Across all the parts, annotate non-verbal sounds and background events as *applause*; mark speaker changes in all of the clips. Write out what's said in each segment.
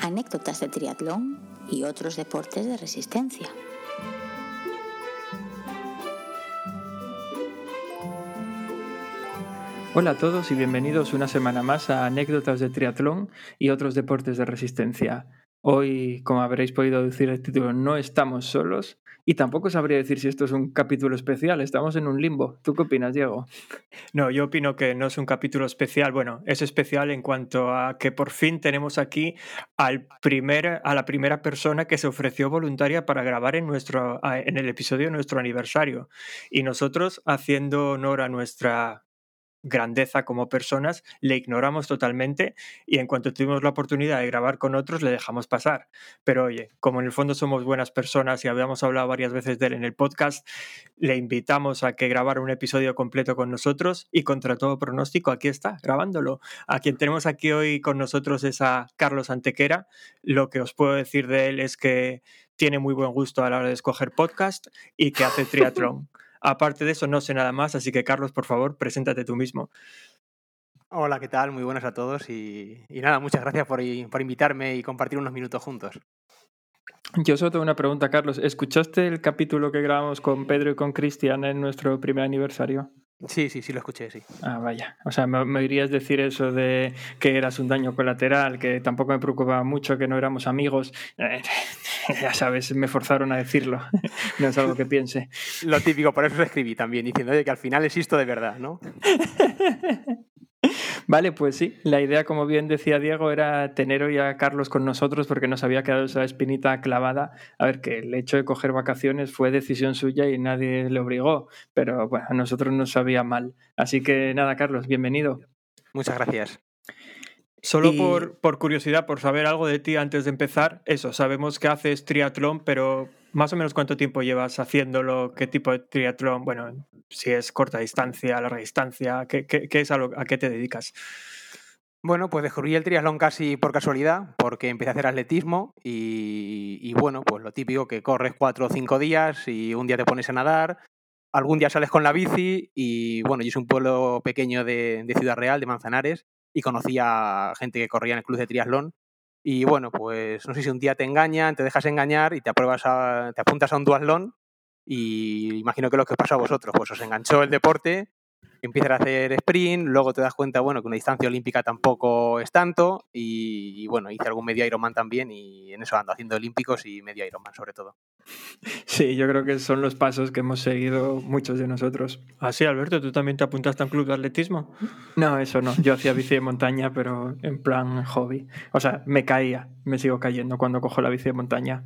Speaker 1: anécdotas de triatlón y otros deportes de resistencia.
Speaker 2: Hola a todos y bienvenidos una semana más a anécdotas de triatlón y otros deportes de resistencia. Hoy, como habréis podido decir el título, no estamos solos y tampoco sabría decir si esto es un capítulo especial, estamos en un limbo. ¿Tú qué opinas, Diego?
Speaker 3: No, yo opino que no es un capítulo especial. Bueno, es especial en cuanto a que por fin tenemos aquí al a la primera persona que se ofreció voluntaria para grabar en, nuestro, en el episodio de nuestro aniversario. Y nosotros, haciendo honor a nuestra grandeza como personas, le ignoramos totalmente y en cuanto tuvimos la oportunidad de grabar con otros le dejamos pasar. Pero oye, como en el fondo somos buenas personas y habíamos hablado varias veces de él en el podcast, le invitamos a que grabara un episodio completo con nosotros y contra todo pronóstico, aquí está, grabándolo. A quien tenemos aquí hoy con nosotros es a Carlos Antequera. Lo que os puedo decir de él es que tiene muy buen gusto a la hora de escoger podcast y que hace *laughs* triatlón. Aparte de eso, no sé nada más, así que Carlos, por favor, preséntate tú mismo.
Speaker 4: Hola, ¿qué tal? Muy buenas a todos y, nada, muchas gracias por, por, invitarme y compartir unos minutos juntos.
Speaker 2: Yo solo tengo una pregunta, Carlos. ¿Escuchaste el capítulo que grabamos con Pedro y con Cristian en nuestro primer aniversario?
Speaker 4: Sí, sí, sí, lo escuché, sí.
Speaker 2: Ah, vaya. O sea, me, me, irías decir eso de que eras un daño colateral, que tampoco me preocupaba mucho, que no éramos amigos. Eh, *laughs* ya sabes, me forzaron a decirlo. *laughs* no es algo que piense.
Speaker 4: Lo típico, por eso lo escribí también, diciendo que al final existo de verdad, ¿no? *laughs*
Speaker 2: Vale, pues sí, la idea, como bien decía Diego, era tener hoy a Carlos con nosotros porque nos había quedado esa espinita clavada. A ver, que el hecho de coger vacaciones fue decisión suya y nadie le obligó, pero bueno, a nosotros nos sabía mal. Así que nada, Carlos, bienvenido.
Speaker 4: Muchas gracias.
Speaker 3: Solo por, por, curiosidad, por saber algo de ti antes de empezar, eso, sabemos que haces triatlón, pero más o menos cuánto tiempo llevas haciéndolo, qué tipo de triatlón, bueno, si es corta distancia, larga distancia, qué, es a, a qué te dedicas.
Speaker 4: Bueno, pues descubrí el triatlón casi por casualidad, porque empecé a hacer atletismo y, y, bueno, pues lo típico que corres cuatro o cinco días y un día te pones a nadar, algún día sales con la bici y bueno, yo soy un pueblo pequeño de, de Ciudad Real, de Manzanares, y conocí a gente que corría en el club de triatlón. Y bueno, pues no sé si un día te engañan, te dejas engañar y te, apruebas a, te apuntas a un duatlón y imagino que lo que os pasó a vosotros, pues os enganchó el deporte empiezas a hacer sprint, luego te das cuenta, bueno, que una distancia olímpica tampoco es tanto y, bueno, hice algún medio Ironman también y en eso ando haciendo olímpicos y medio Ironman sobre todo. *laughs*
Speaker 2: Sí, yo creo que son los pasos que hemos seguido muchos de nosotros.
Speaker 3: Ah, sí, Alberto, ¿tú también te apuntaste a un club de atletismo?
Speaker 2: No, eso no, yo hacía bici de montaña, pero en plan hobby. O sea, me caía, me sigo cayendo cuando cojo la bici de montaña.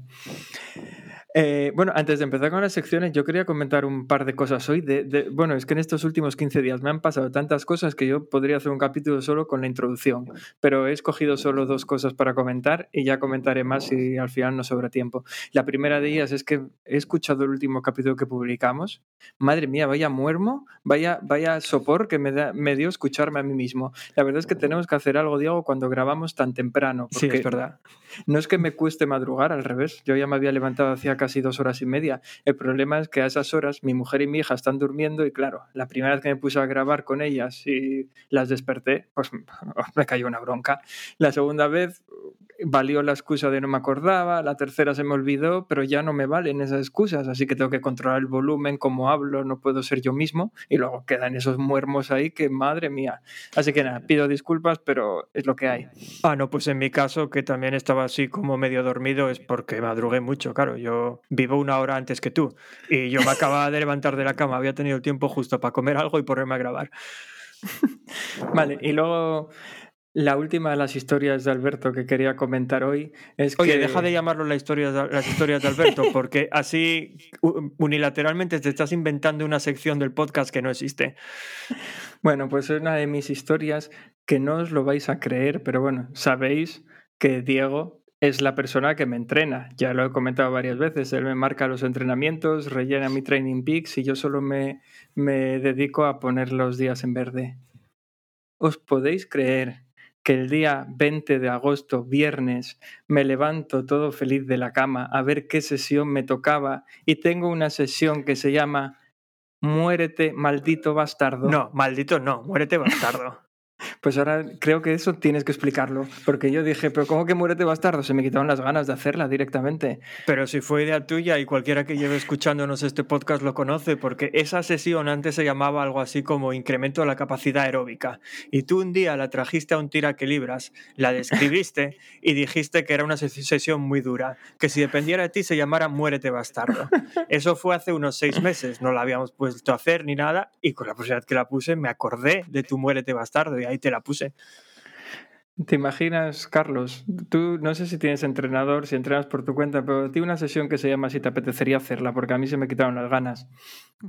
Speaker 2: Eh, bueno, antes de empezar con las secciones, yo quería comentar un par de cosas hoy. De, de, bueno, es que en estos últimos 15 días me han pasado tantas cosas que yo podría hacer un capítulo solo con la introducción, pero he escogido solo dos cosas para comentar y ya comentaré más si al final no sobra tiempo. La primera de ellas es que he escuchado el último capítulo que publicamos. Madre mía, vaya muermo, vaya, vaya sopor que me, da, me dio escucharme a mí mismo. La verdad es que tenemos que hacer algo, Diego, cuando grabamos tan temprano.
Speaker 3: Porque sí, es verdad.
Speaker 2: No es que me cueste madrugar, al revés. Yo ya me había levantado hacía casi dos horas y media. El problema es que a esas horas mi mujer y mi hija están durmiendo y claro, la primera vez que me puse a grabar con ellas y las desperté, pues *laughs* me cayó una bronca. La segunda vez valió la excusa de no me acordaba, la tercera se me olvidó, pero ya no me valen esas excusas, así que tengo que controlar el volumen, cómo hablo, no puedo ser yo mismo y luego quedan esos muermos ahí que madre mía. Así que nada, pido disculpas, pero es lo que hay.
Speaker 3: Ah, no, pues en mi caso, que también estaba así como medio dormido, es porque madrugué mucho, claro, yo vivo una hora antes que tú y yo me acababa de levantar de la cama, había tenido el tiempo justo para comer algo y ponerme a grabar. *laughs*
Speaker 2: vale, y luego la última de las historias de Alberto que quería comentar hoy es
Speaker 3: Oye,
Speaker 2: que...
Speaker 3: deja de llamarlo la historia de, las historias de Alberto, *laughs* porque así unilateralmente te estás inventando una sección del podcast que no existe.
Speaker 2: Bueno, pues es una de mis historias que no os lo vais a creer, pero bueno, sabéis que Diego es la persona que me entrena. Ya lo he comentado varias veces. Él me marca los entrenamientos, rellena mi training peaks y yo solo me, me dedico a poner los días en verde. ¿Os podéis creer que el día 20 de agosto, viernes, me levanto todo feliz de la cama a ver qué sesión me tocaba y tengo una sesión que se llama Muérete, maldito bastardo.
Speaker 3: No, maldito no, muérete bastardo.
Speaker 2: Pues ahora creo que eso tienes que explicarlo, porque yo dije, pero ¿cómo que muérete bastardo? Se me quitaron las ganas de hacerla directamente.
Speaker 3: Pero si fue idea tuya y cualquiera que lleve escuchándonos este podcast lo conoce, porque esa sesión antes se llamaba algo así como incremento de la capacidad aeróbica. Y tú un día la trajiste a un tira que libras, la describiste y dijiste que era una sesión muy dura, que si dependiera de ti se llamara muérete bastardo. Eso fue hace unos seis meses, no la habíamos puesto a hacer ni nada, y con la posibilidad que la puse me acordé de tu muérete bastardo y ahí te la puse.
Speaker 2: ¿Te imaginas, Carlos? Tú no sé si tienes entrenador, si entrenas por tu cuenta, pero tiene una sesión que se llama si te apetecería hacerla, porque a mí se me quitaron las ganas.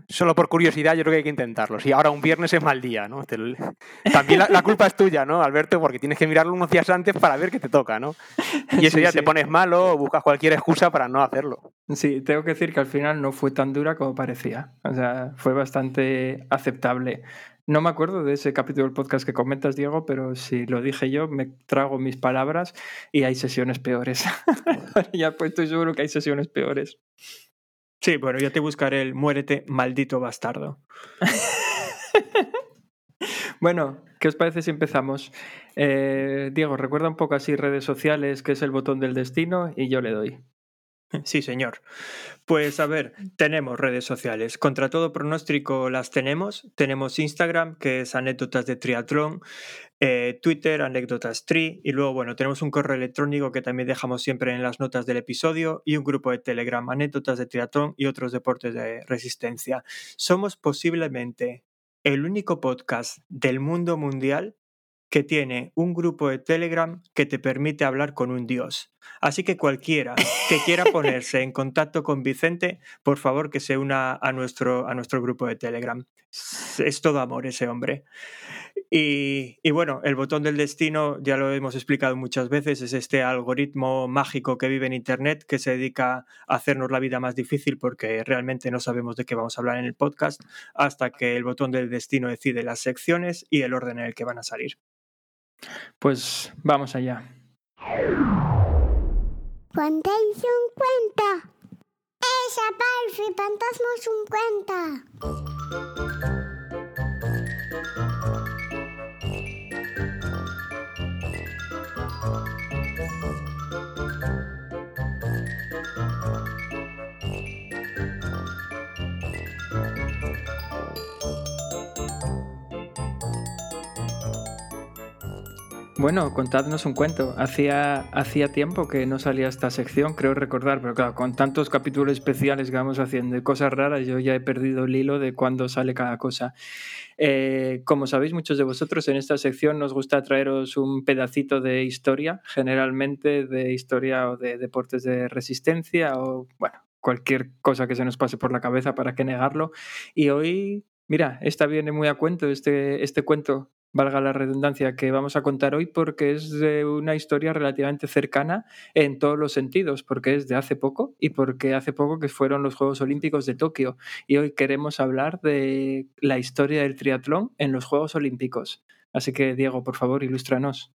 Speaker 4: Solo por curiosidad, yo creo que hay que intentarlo. Si ahora un viernes es mal día, ¿no? También la, culpa es tuya, ¿no, Alberto? Porque tienes que mirarlo unos días antes para ver qué te toca, ¿no? Y ese día te pones malo o buscas cualquier excusa para no hacerlo.
Speaker 2: Sí, tengo que decir que al final no fue tan dura como parecía. O sea, fue bastante aceptable. No me acuerdo de ese capítulo del podcast que comentas, Diego, pero si lo dije yo, me trago mis palabras y hay sesiones peores. *laughs* ya pues estoy seguro que hay sesiones peores.
Speaker 3: Sí, bueno, ya te buscaré el muérete, maldito bastardo. *laughs*
Speaker 2: bueno, ¿qué os parece si empezamos? Eh, Diego, recuerda un poco así redes sociales, que es el botón del destino, y yo le doy.
Speaker 3: Sí, señor. Pues a ver, tenemos redes sociales. Contra todo pronóstico las tenemos. Tenemos Instagram, que es anécdotas de triatlón, eh, Twitter, anécdotas tri, y luego, bueno, tenemos un correo electrónico que también dejamos siempre en las notas del episodio y un grupo de Telegram, anécdotas de triatlón y otros deportes de resistencia. Somos posiblemente el único podcast del mundo mundial que tiene un grupo de Telegram que te permite hablar con un dios. Así que cualquiera que quiera *laughs* ponerse en contacto con Vicente, por favor que se una a nuestro, a nuestro grupo de Telegram. Es todo amor ese hombre. Y, y, bueno, el botón del destino, ya lo hemos explicado muchas veces, es este algoritmo mágico que vive en Internet que se dedica a hacernos la vida más difícil porque realmente no sabemos de qué vamos a hablar en el podcast hasta que el botón del destino decide las secciones y el orden en el que van a salir.
Speaker 2: Pues vamos allá.
Speaker 5: Contéis un cuento. Esa parfi fantasmas un cuento.
Speaker 2: Bueno, contadnos un cuento. Hacía, hacía tiempo que no salía esta sección, creo recordar, pero claro, con tantos capítulos especiales que vamos haciendo de cosas raras, yo ya he perdido el hilo de cuándo sale cada cosa. Eh, como sabéis muchos de vosotros, en esta sección nos gusta traeros un pedacito de historia, generalmente de historia o de deportes de resistencia o, bueno, cualquier cosa que se nos pase por la cabeza para que negarlo. Y hoy Mira, esta viene muy a cuento, este, este cuento valga la redundancia, que vamos a contar hoy porque es de una historia relativamente cercana en todos los sentidos, porque es de hace poco y porque hace poco que fueron los Juegos Olímpicos de Tokio. Y hoy queremos hablar de la historia del triatlón en los Juegos Olímpicos. Así que, Diego, por favor, ilústranos.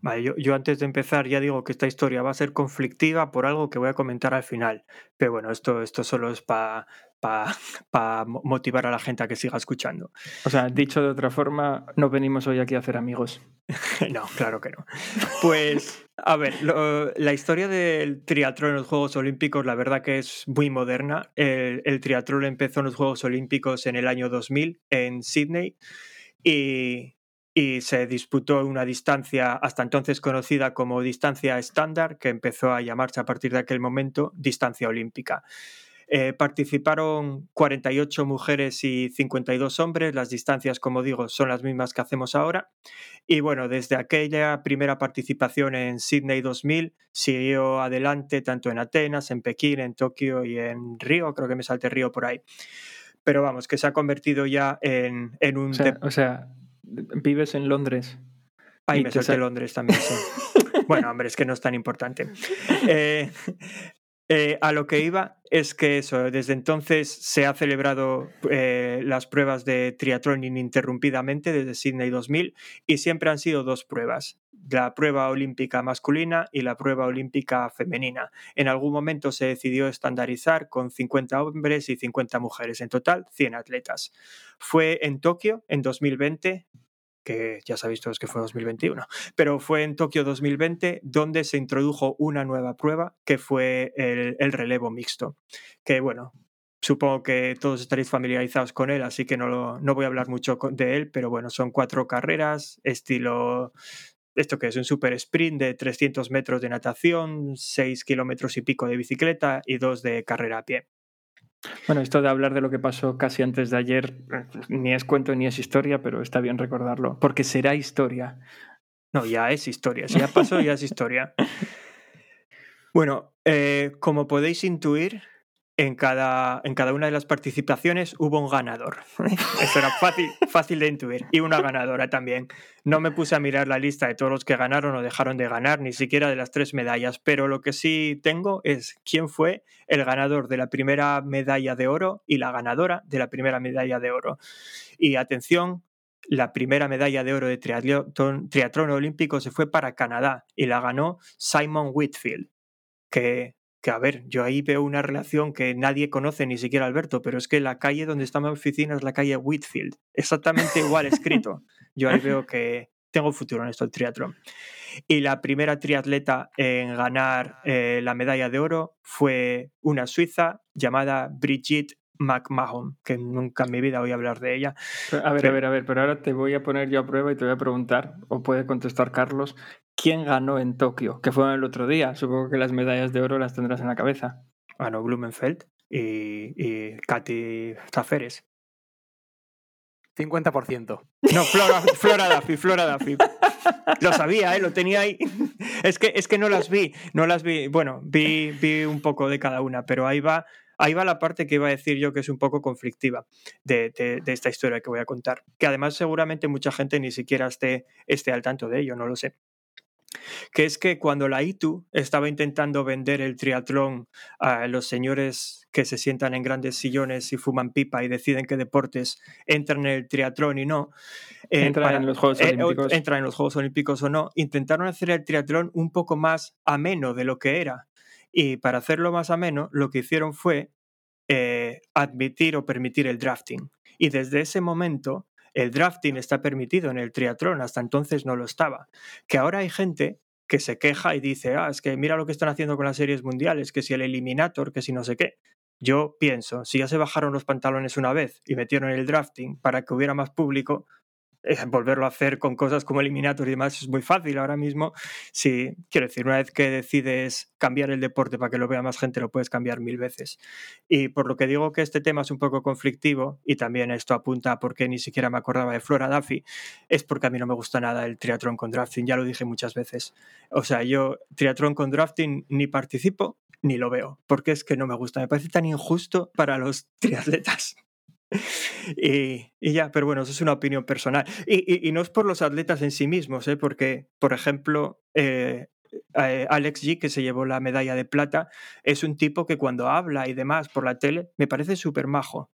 Speaker 3: Vale, yo, yo, antes de empezar ya digo que esta historia va a ser conflictiva por algo que voy a comentar al final. Pero bueno, esto, esto solo es para para *laughs* motivar a la gente a que siga escuchando.
Speaker 2: O sea, dicho de otra forma, no venimos hoy aquí a hacer amigos. *laughs*
Speaker 3: no, claro que no. Pues, a ver, la historia del triatlón en los Juegos Olímpicos, la verdad que es muy moderna. El, el triatlón empezó en los Juegos Olímpicos en el año 2000 en Sydney y, y se disputó una distancia hasta entonces conocida como distancia estándar, que empezó a llamarse a partir de aquel momento distancia olímpica. Eh, participaron 48 mujeres y 52 hombres. Las distancias, como digo, son las mismas que hacemos ahora. Y bueno, desde aquella primera participación en Sydney 2000, siguió adelante tanto en Atenas, en Pekín, en Tokio y en Río. Creo que me salte Río por ahí. Pero vamos, que se ha convertido ya en, un...
Speaker 2: O sea, vives en Londres.
Speaker 3: Ahí me salte Londres también. *laughs* bueno, hombre, es que no es tan importante. Eh, eh, a lo que iba es que eso, desde entonces se ha celebrado eh, las pruebas de triatlón ininterrumpidamente desde Sydney 2000 y siempre han sido dos pruebas, la prueba olímpica masculina y la prueba olímpica femenina. En algún momento se decidió estandarizar con 50 hombres y 50 mujeres, en total 100 atletas. Fue en Tokio en 2020 que ya sabéis todos que fue 2021, pero fue en Tokio 2020 donde se introdujo una nueva prueba que fue el, el relevo mixto, que bueno, Supongo que todos estaréis familiarizados con él, así que no, no voy a hablar mucho de él, pero bueno, son cuatro carreras, estilo, esto que es un super sprint de 300 metros de natación, 6 kilómetros y pico de bicicleta y dos de carrera a pie.
Speaker 2: Bueno, esto de hablar de lo que pasó casi antes de ayer, ni es cuento ni es historia, pero está bien recordarlo, porque será historia.
Speaker 3: No, ya es historia, si ya pasó, ya es historia. *laughs* Bueno, eh, como podéis intuir, en cada, en cada una de las participaciones hubo un ganador. *laughs* Eso era fácil, fácil de intuir. Y una ganadora también. No me puse a mirar la lista de todos los que ganaron o dejaron de ganar, ni siquiera de las tres medallas, pero lo que sí tengo es quién fue el ganador de la primera medalla de oro y la ganadora de la primera medalla de oro. Y atención, la primera medalla de oro de triatlón, triatlón olímpico se fue para Canadá y la ganó Simon Whitfield, que que a ver, yo ahí veo una relación que nadie conoce, ni siquiera Alberto, pero es que la calle donde está mi oficina es la calle Whitfield, exactamente igual escrito. *laughs* Yo ahí veo que tengo futuro en esto el triatlón. Y la primera triatleta en ganar eh, la medalla de oro fue una suiza llamada Brigitte McMahon, que nunca en mi vida voy a hablar de ella.
Speaker 2: A ver, a ver, a ver, pero ahora te voy a poner yo a prueba y te voy a preguntar, o puede contestar Carlos, quién ganó en Tokio, que fue el otro día. Supongo que las medallas de oro las tendrás en la cabeza.
Speaker 3: Ganó Blumenfeld y, y Katy Zaferes.
Speaker 4: 50%.
Speaker 3: No, Flora, Flora Duffy, Flora Duffy. Lo sabía, ¿eh? lo tenía ahí. Es que, es que no las vi, no las vi. Bueno, vi, vi un poco de cada una, pero ahí va, ahí va la parte que iba a decir yo que es un poco conflictiva de, de, de, esta historia que voy a contar. Que además seguramente mucha gente ni siquiera esté, esté al tanto de ello, no lo sé que es que cuando la ITU estaba intentando vender el triatlón a los señores que se sientan en grandes sillones y fuman pipa y deciden qué deportes entran en el triatlón y no,
Speaker 2: eh, entran para, en los Juegos eh, Olímpicos.
Speaker 3: entran en los Juegos Olímpicos o no, intentaron hacer el triatlón un poco más ameno de lo que era. Y para hacerlo más ameno, lo que hicieron fue eh, admitir o permitir el drafting. Y desde ese momento el drafting está permitido en el triatlón, hasta entonces no lo estaba. Que ahora hay gente que se queja y dice, ah, es que mira lo que están haciendo con las series mundiales, que si el Eliminator, que si no sé qué. Yo pienso, si ya se bajaron los pantalones una vez y metieron el drafting para que hubiera más público, volverlo a hacer con cosas como Eliminator y demás es muy fácil ahora mismo. Si, quiero decir, una vez que decides cambiar el deporte para que lo vea más gente, lo puedes cambiar mil veces. Y por lo que digo que este tema es un poco conflictivo, y también esto apunta a por qué ni siquiera me acordaba de Flora Duffy, es porque a mí no me gusta nada el triatlón con drafting, ya lo dije muchas veces. O sea, yo triatlón con drafting ni participo ni lo veo, porque es que no me gusta, me parece tan injusto para los *laughs* triatletas. *laughs* Y, ya, pero bueno, eso es una opinión personal. Y, no es por los atletas en sí mismos, ¿eh? porque, por ejemplo, eh, eh, Alex G, que se llevó la medalla de plata, es un tipo que cuando habla y demás por la tele me parece súper majo.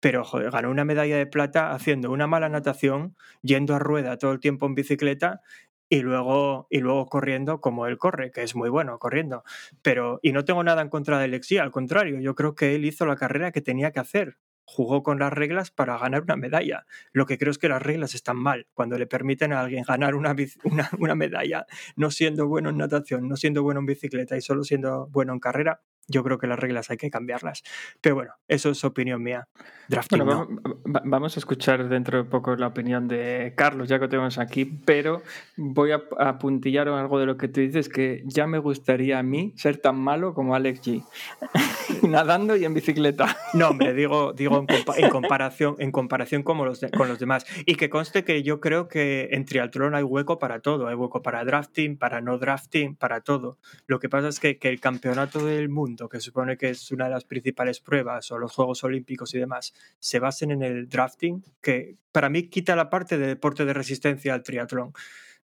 Speaker 3: Pero ganó una medalla de plata haciendo una mala natación, yendo a rueda todo el tiempo en bicicleta y luego, y luego corriendo como él corre, que es muy bueno corriendo. Pero, y no tengo nada en contra de Alex G, al contrario, yo creo que él hizo la carrera que tenía que hacer jugó con las reglas para ganar una medalla. Lo que creo es que las reglas están mal. Cuando le permiten a alguien ganar una, *laughs* una, una, medalla no siendo bueno en natación, no siendo bueno en bicicleta y solo siendo bueno en carrera, yo creo que las reglas hay que cambiarlas. Pero bueno, eso es opinión mía. Drafting,
Speaker 2: bueno,
Speaker 3: no.
Speaker 2: Vamos a escuchar dentro de poco la opinión de Carlos, ya que tenemos aquí, pero voy a apuntillar algo de lo que tú dices, que ya me gustaría a mí ser tan malo como Alex G. *laughs* Nadando y en bicicleta.
Speaker 3: No, hombre, *laughs* digo, digo en, compa en comparación, en comparación con, los con los demás. Y que conste que yo creo que en triatlón hay hueco para todo. Hay hueco para drafting, para no drafting, para todo. Lo que pasa es que, que el campeonato del mundo, que supone que es una de las principales pruebas, o los Juegos Olímpicos y demás, se basen en el drafting, que para mí quita la parte de deporte de resistencia al triatlón.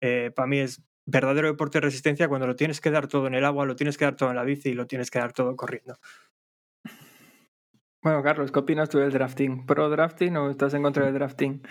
Speaker 3: Eh, para mí es verdadero deporte de resistencia cuando lo tienes que dar todo en el agua, lo tienes que dar todo en la bici y lo tienes que dar todo corriendo.
Speaker 2: Bueno, Carlos, ¿qué opinas tú del drafting? ¿Pro drafting o estás en contra del drafting?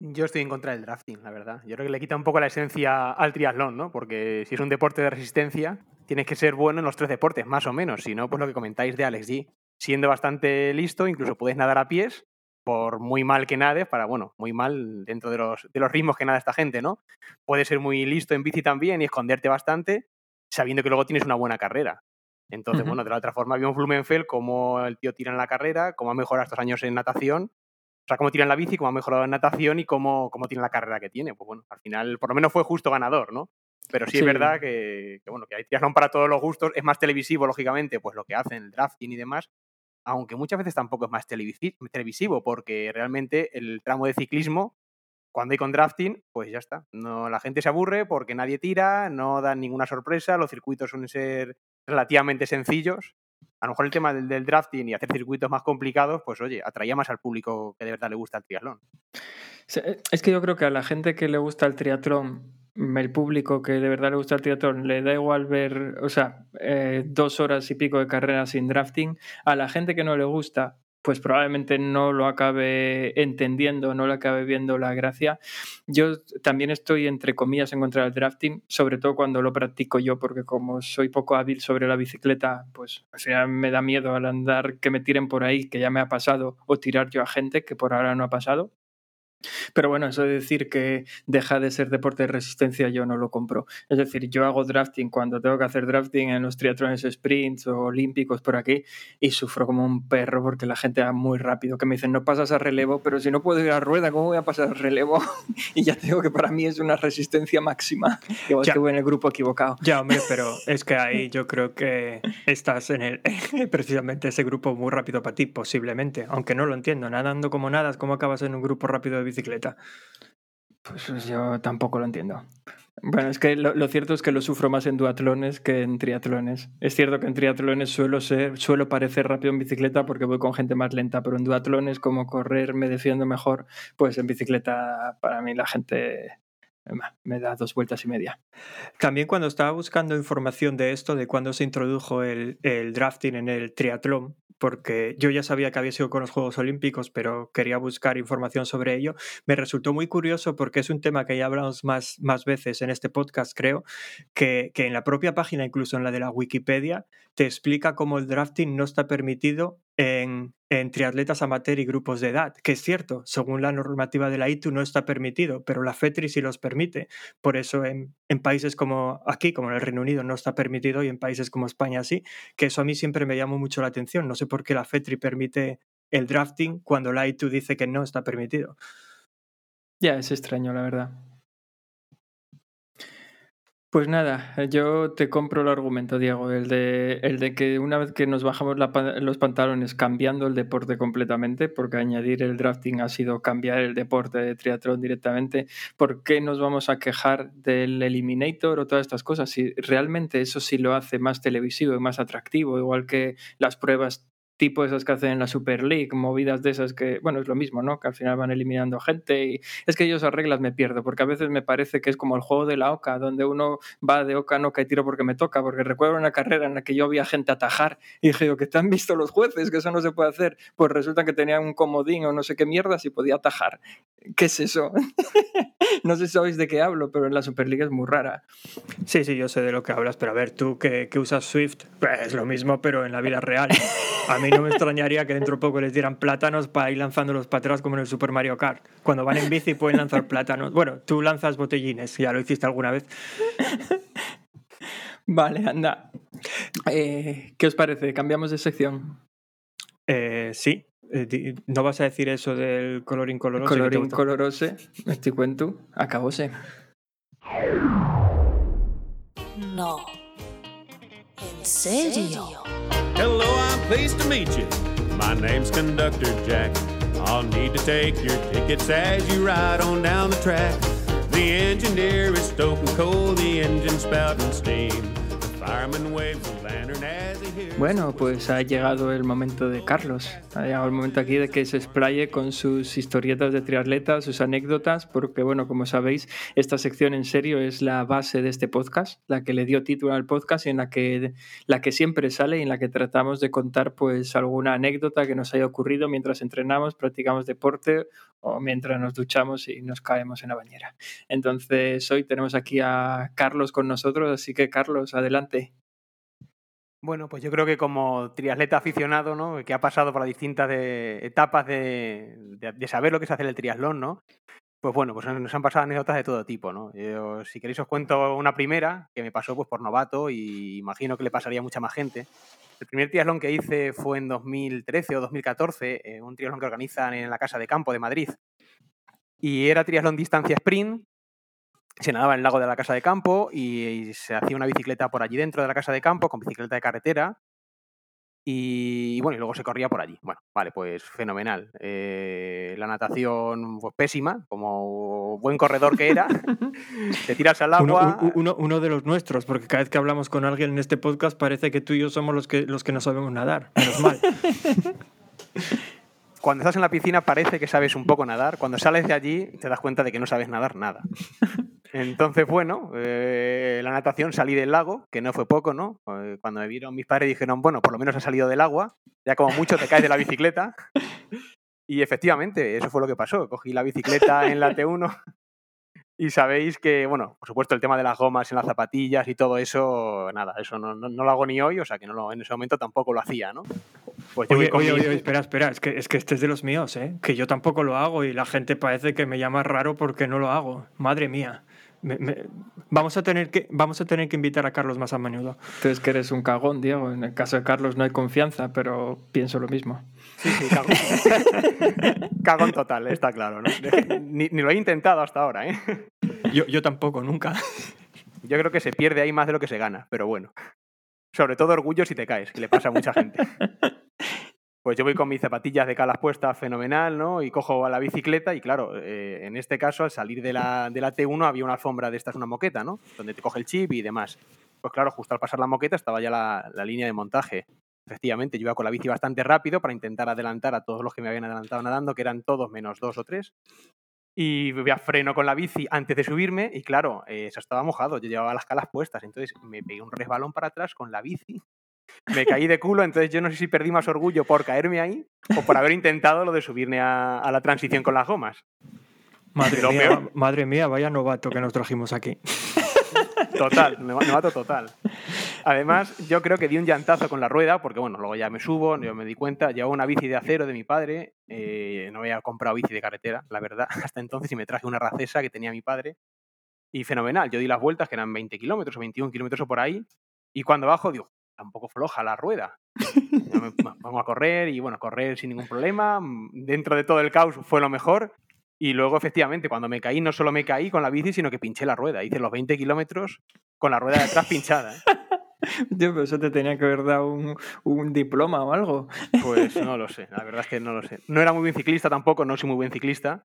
Speaker 4: Yo estoy en contra del drafting, la verdad. Yo creo que le quita un poco la esencia al triatlón, ¿no? Porque si es un deporte de resistencia, tienes que ser bueno en los tres deportes, más o menos. Si no, pues lo que comentáis de Alex G. Siendo bastante listo, incluso puedes nadar a pies, por muy mal que nade, para, bueno, muy mal dentro de los, de los ritmos que nada esta gente, ¿no? Puede ser muy listo en bici también y esconderte bastante, sabiendo que luego tienes una buena carrera. Entonces, bueno, de la otra forma vimos Blumenfeld cómo el tío tira en la carrera, cómo ha mejorado estos años en natación, o sea, cómo tira en la bici, cómo ha mejorado en natación y cómo, cómo tiene la carrera que tiene. Pues bueno, al final, por lo menos fue justo ganador, ¿no? Pero sí,
Speaker 2: Sí.
Speaker 4: es verdad que, que, bueno, que hay triatlón para todos los gustos, es más televisivo, lógicamente, pues lo que hacen, el drafting y demás, aunque muchas veces tampoco es más televisi- televisivo, porque realmente el tramo de ciclismo, cuando hay con drafting, pues ya está. No, la gente se aburre porque nadie tira, no dan ninguna sorpresa, los circuitos suelen ser relativamente sencillos. A lo mejor el tema del, del drafting y hacer circuitos más complicados, pues oye, atraía más al público que de verdad le gusta el triatlón.
Speaker 2: Eh, Es que yo creo que a la gente que le gusta el triatlón, el público que de verdad le gusta el triatlón, le da igual ver, o sea, eh, dos horas y pico de carrera sin drafting. A la gente que no le gusta, pues probablemente no lo acabe entendiendo, no le acabe viendo la gracia. Yo también estoy, entre comillas, en contra del drafting, sobre todo cuando lo practico yo, porque como soy poco hábil sobre la bicicleta, pues me da miedo al andar que me tiren por ahí, que ya me ha pasado, o tirar yo a gente, que por ahora no ha pasado. Pero bueno, eso de decir que deja de ser deporte de resistencia, yo no lo compro. Es decir, yo hago drafting cuando tengo que hacer drafting en los triatlones sprints o olímpicos por aquí y sufro como un perro porque la gente va muy rápido. Que me dicen, no pasas a relevo, pero si no puedo ir a rueda, ¿cómo voy a pasar a relevo? *laughs* y ya tengo que para mí es una resistencia máxima. Igual
Speaker 3: Ya.
Speaker 2: que voy en el grupo equivocado.
Speaker 3: Ya, hombre, *laughs* pero es que ahí yo creo que estás en el *laughs* precisamente ese grupo muy rápido para ti, posiblemente. Aunque no lo entiendo, nadando como nadas, ¿cómo acabas en un grupo rápido de bicicleta?
Speaker 2: Pues yo tampoco lo entiendo. Bueno, es que lo, lo cierto es que lo sufro más en duatlones que en triatlones. Es cierto que en triatlones suelo ser, suelo parecer rápido en bicicleta porque voy con gente más lenta, pero en duatlones, como correr me defiendo mejor, pues en bicicleta para mí la gente me da dos vueltas y media.
Speaker 3: También cuando estaba buscando información de esto, de cuándo se introdujo el, el drafting en el triatlón, porque yo ya sabía que había sido con los Juegos Olímpicos, pero quería buscar información sobre ello, me resultó muy curioso porque es un tema que ya hablamos más, más veces en este podcast, creo, que, que en la propia página, incluso en la de la Wikipedia, te explica cómo el drafting no está permitido en, en triatletas amateur y grupos de edad, que es cierto, según la normativa de la ITU no está permitido, pero la FETRI sí los permite. Por eso en, países como aquí, como en el Reino Unido, no está permitido y en países como España sí, que eso a mí siempre me llamó mucho la atención. No sé por qué la FETRI permite el drafting cuando la ITU dice que no está permitido.
Speaker 2: Ya, es extraño, la verdad. Pues nada, yo te compro el argumento, Diego, el de, el de que una vez que nos bajamos los pantalones cambiando el deporte completamente, porque añadir el drafting ha sido cambiar el deporte de triatlón directamente, ¿por qué nos vamos a quejar del Eliminator o todas estas cosas? Si realmente eso sí lo hace más televisivo y más atractivo, igual que las pruebas tipo esas que hacen en la Super League, movidas de esas que, bueno, es lo mismo, ¿no? Que al final van eliminando gente y es que yo esas reglas me pierdo, porque a veces me parece que es como el juego de la oca, donde uno va de oca en oca y tiro porque me toca, porque recuerdo una carrera en la que yo vi a gente atajar y dije, que te han visto los jueces, que eso no se puede hacer, pues resulta que tenían un comodín o no sé qué mierdas y podía atajar. ¿Qué es eso? *laughs* no sé si sabéis de qué hablo, pero en la Superliga es muy rara.
Speaker 3: Sí, sí, yo sé de lo que hablas, pero a ver, tú que, que usas Swift, pues es lo mismo, pero en la vida real. A mí no me extrañaría que dentro de poco les dieran plátanos para ir lanzándolos para atrás como en el Super Mario Kart. Cuando van en bici pueden lanzar plátanos. Bueno, tú lanzas botellines, ya lo hiciste alguna vez.
Speaker 2: Vale, anda. Eh, ¿Qué os parece? ¿Cambiamos de sección?
Speaker 3: Eh, sí, eh, no vas a decir eso del colorín coloroso. que te
Speaker 2: Colorín
Speaker 3: gusta.
Speaker 2: colorose, estoy cuento, acabóse.
Speaker 1: No. ¿En serio?
Speaker 6: Hello, I'm pleased to meet you. My name's Conductor Jack. I'll need to take your tickets as you ride on down the track. The engineer is stoking coal, the engine spouting steam.
Speaker 2: Bueno, pues ha llegado el momento de Carlos. Ha llegado el momento aquí de que se explaye con sus historietas de triatletas, sus anécdotas, porque bueno, como sabéis, esta sección en serio es la base de este podcast, la que le dio título al podcast y en la que, la que siempre sale y en la que tratamos de contar pues alguna anécdota que nos haya ocurrido mientras entrenamos, practicamos deporte o mientras nos duchamos y nos caemos en la bañera. Entonces hoy tenemos aquí a Carlos con nosotros, así que Carlos, adelante.
Speaker 4: Bueno, pues yo creo que como triatleta aficionado, ¿no? Que ha pasado por las distintas etapas de saber lo que es hacer el triatlón, ¿no? Pues bueno, pues nos han pasado anécdotas de todo tipo, ¿no? Yo, si queréis os cuento una primera que me pasó pues por novato y imagino que le pasaría a mucha más gente. El primer triatlón que hice fue en 2013 o 2014, eh, un triatlón que organizan en la Casa de Campo de Madrid. Y era triatlón distancia sprint, se nadaba en el lago de la casa de campo y, y se hacía una bicicleta por allí dentro de la casa de campo con bicicleta de carretera y, bueno, y luego se corría por allí. Bueno, vale, pues fenomenal. Eh, la natación pues pésima, como buen corredor que era. *laughs* Te tiras al
Speaker 3: Uno,
Speaker 4: agua.
Speaker 3: uno- uno de los nuestros, porque cada vez que hablamos con alguien en este podcast parece que tú y yo somos los que, los que no sabemos nadar. Menos mal. *laughs*
Speaker 4: Cuando estás en la piscina parece que sabes un poco nadar. Cuando sales de allí te das cuenta de que no sabes nadar nada. *laughs* Entonces, bueno, eh, la natación salí del lago, que no fue poco, ¿no? Eh, Cuando me vieron mis padres dijeron, bueno, por lo menos ha salido del agua, ya como mucho te caes de la bicicleta. *laughs* Y efectivamente, eso fue lo que pasó. Cogí la bicicleta en la T1 y sabéis que, bueno, por supuesto el tema de las gomas en las zapatillas y todo eso, nada, eso no, no- no lo hago ni hoy, o sea que no lo- en ese momento tampoco lo hacía, ¿no? Pues yo voy
Speaker 3: Oye, oye, oye, espera, espera, es que, es que este es de los míos, ¿eh? Que yo tampoco lo hago y la gente parece que me llama raro porque no lo hago. Madre mía. Me- me- Vamos, a tener que, vamos a tener que invitar a Carlos más a menudo.
Speaker 2: Tú es que eres un cagón, Diego. En el caso de Carlos no hay confianza, pero pienso lo mismo.
Speaker 4: Sí, sí, cago. *laughs* Cagón total, está claro, ¿no? Ni, ni lo he intentado hasta ahora, ¿eh?
Speaker 3: Yo, yo tampoco, nunca.
Speaker 4: Yo creo que se pierde ahí más de lo que se gana, pero bueno. Sobre todo orgullo si te caes, que le pasa a mucha gente. *laughs* Pues yo voy con mis zapatillas de calas puestas fenomenal, ¿no? Y cojo a la bicicleta y claro, eh, en este caso al salir de la, de la T1 había una alfombra de estas, una moqueta, ¿no? Donde te coge el chip y demás. Pues claro, justo al pasar la moqueta estaba ya la, la línea de montaje. Efectivamente, yo iba con la bici bastante rápido para intentar adelantar a todos los que me habían adelantado nadando, que eran todos menos dos o tres. Y voy a freno con la bici antes de subirme y claro, eh, eso estaba mojado, yo llevaba las calas puestas, entonces me pegué un resbalón para atrás con la bici. Me caí de culo, entonces yo no sé si perdí más orgullo por caerme ahí o por haber intentado lo de subirme a, a la transición con las gomas.
Speaker 3: Madre mía,
Speaker 4: peor-
Speaker 3: madre mía, vaya novato que nos trajimos aquí.
Speaker 4: Total, me mato total. Además, yo creo que di un llantazo con la rueda, porque bueno, luego ya me subo, yo me di cuenta, llevaba una bici de acero de mi padre, eh, no había comprado bici de carretera, la verdad, *laughs* hasta entonces, y me traje una racesa que tenía mi padre. Y fenomenal, yo di las vueltas, que eran 20 kilómetros o 21 kilómetros o por ahí, y cuando bajo, digo, tampoco floja la rueda. Yo me pongo a correr y bueno, correr sin ningún problema, mm, dentro de todo el caos fue lo mejor. Y luego, efectivamente, cuando me caí, no solo me caí con la bici, sino que pinché la rueda. Hice los 20 kilómetros con la rueda de atrás pinchada. ¿eh? *laughs*
Speaker 2: Tío, pero eso te tenía que haber dado un, un diploma o algo.
Speaker 4: Pues no *laughs* lo sé, la verdad es que no lo sé. No era muy buen ciclista tampoco, no soy muy buen ciclista.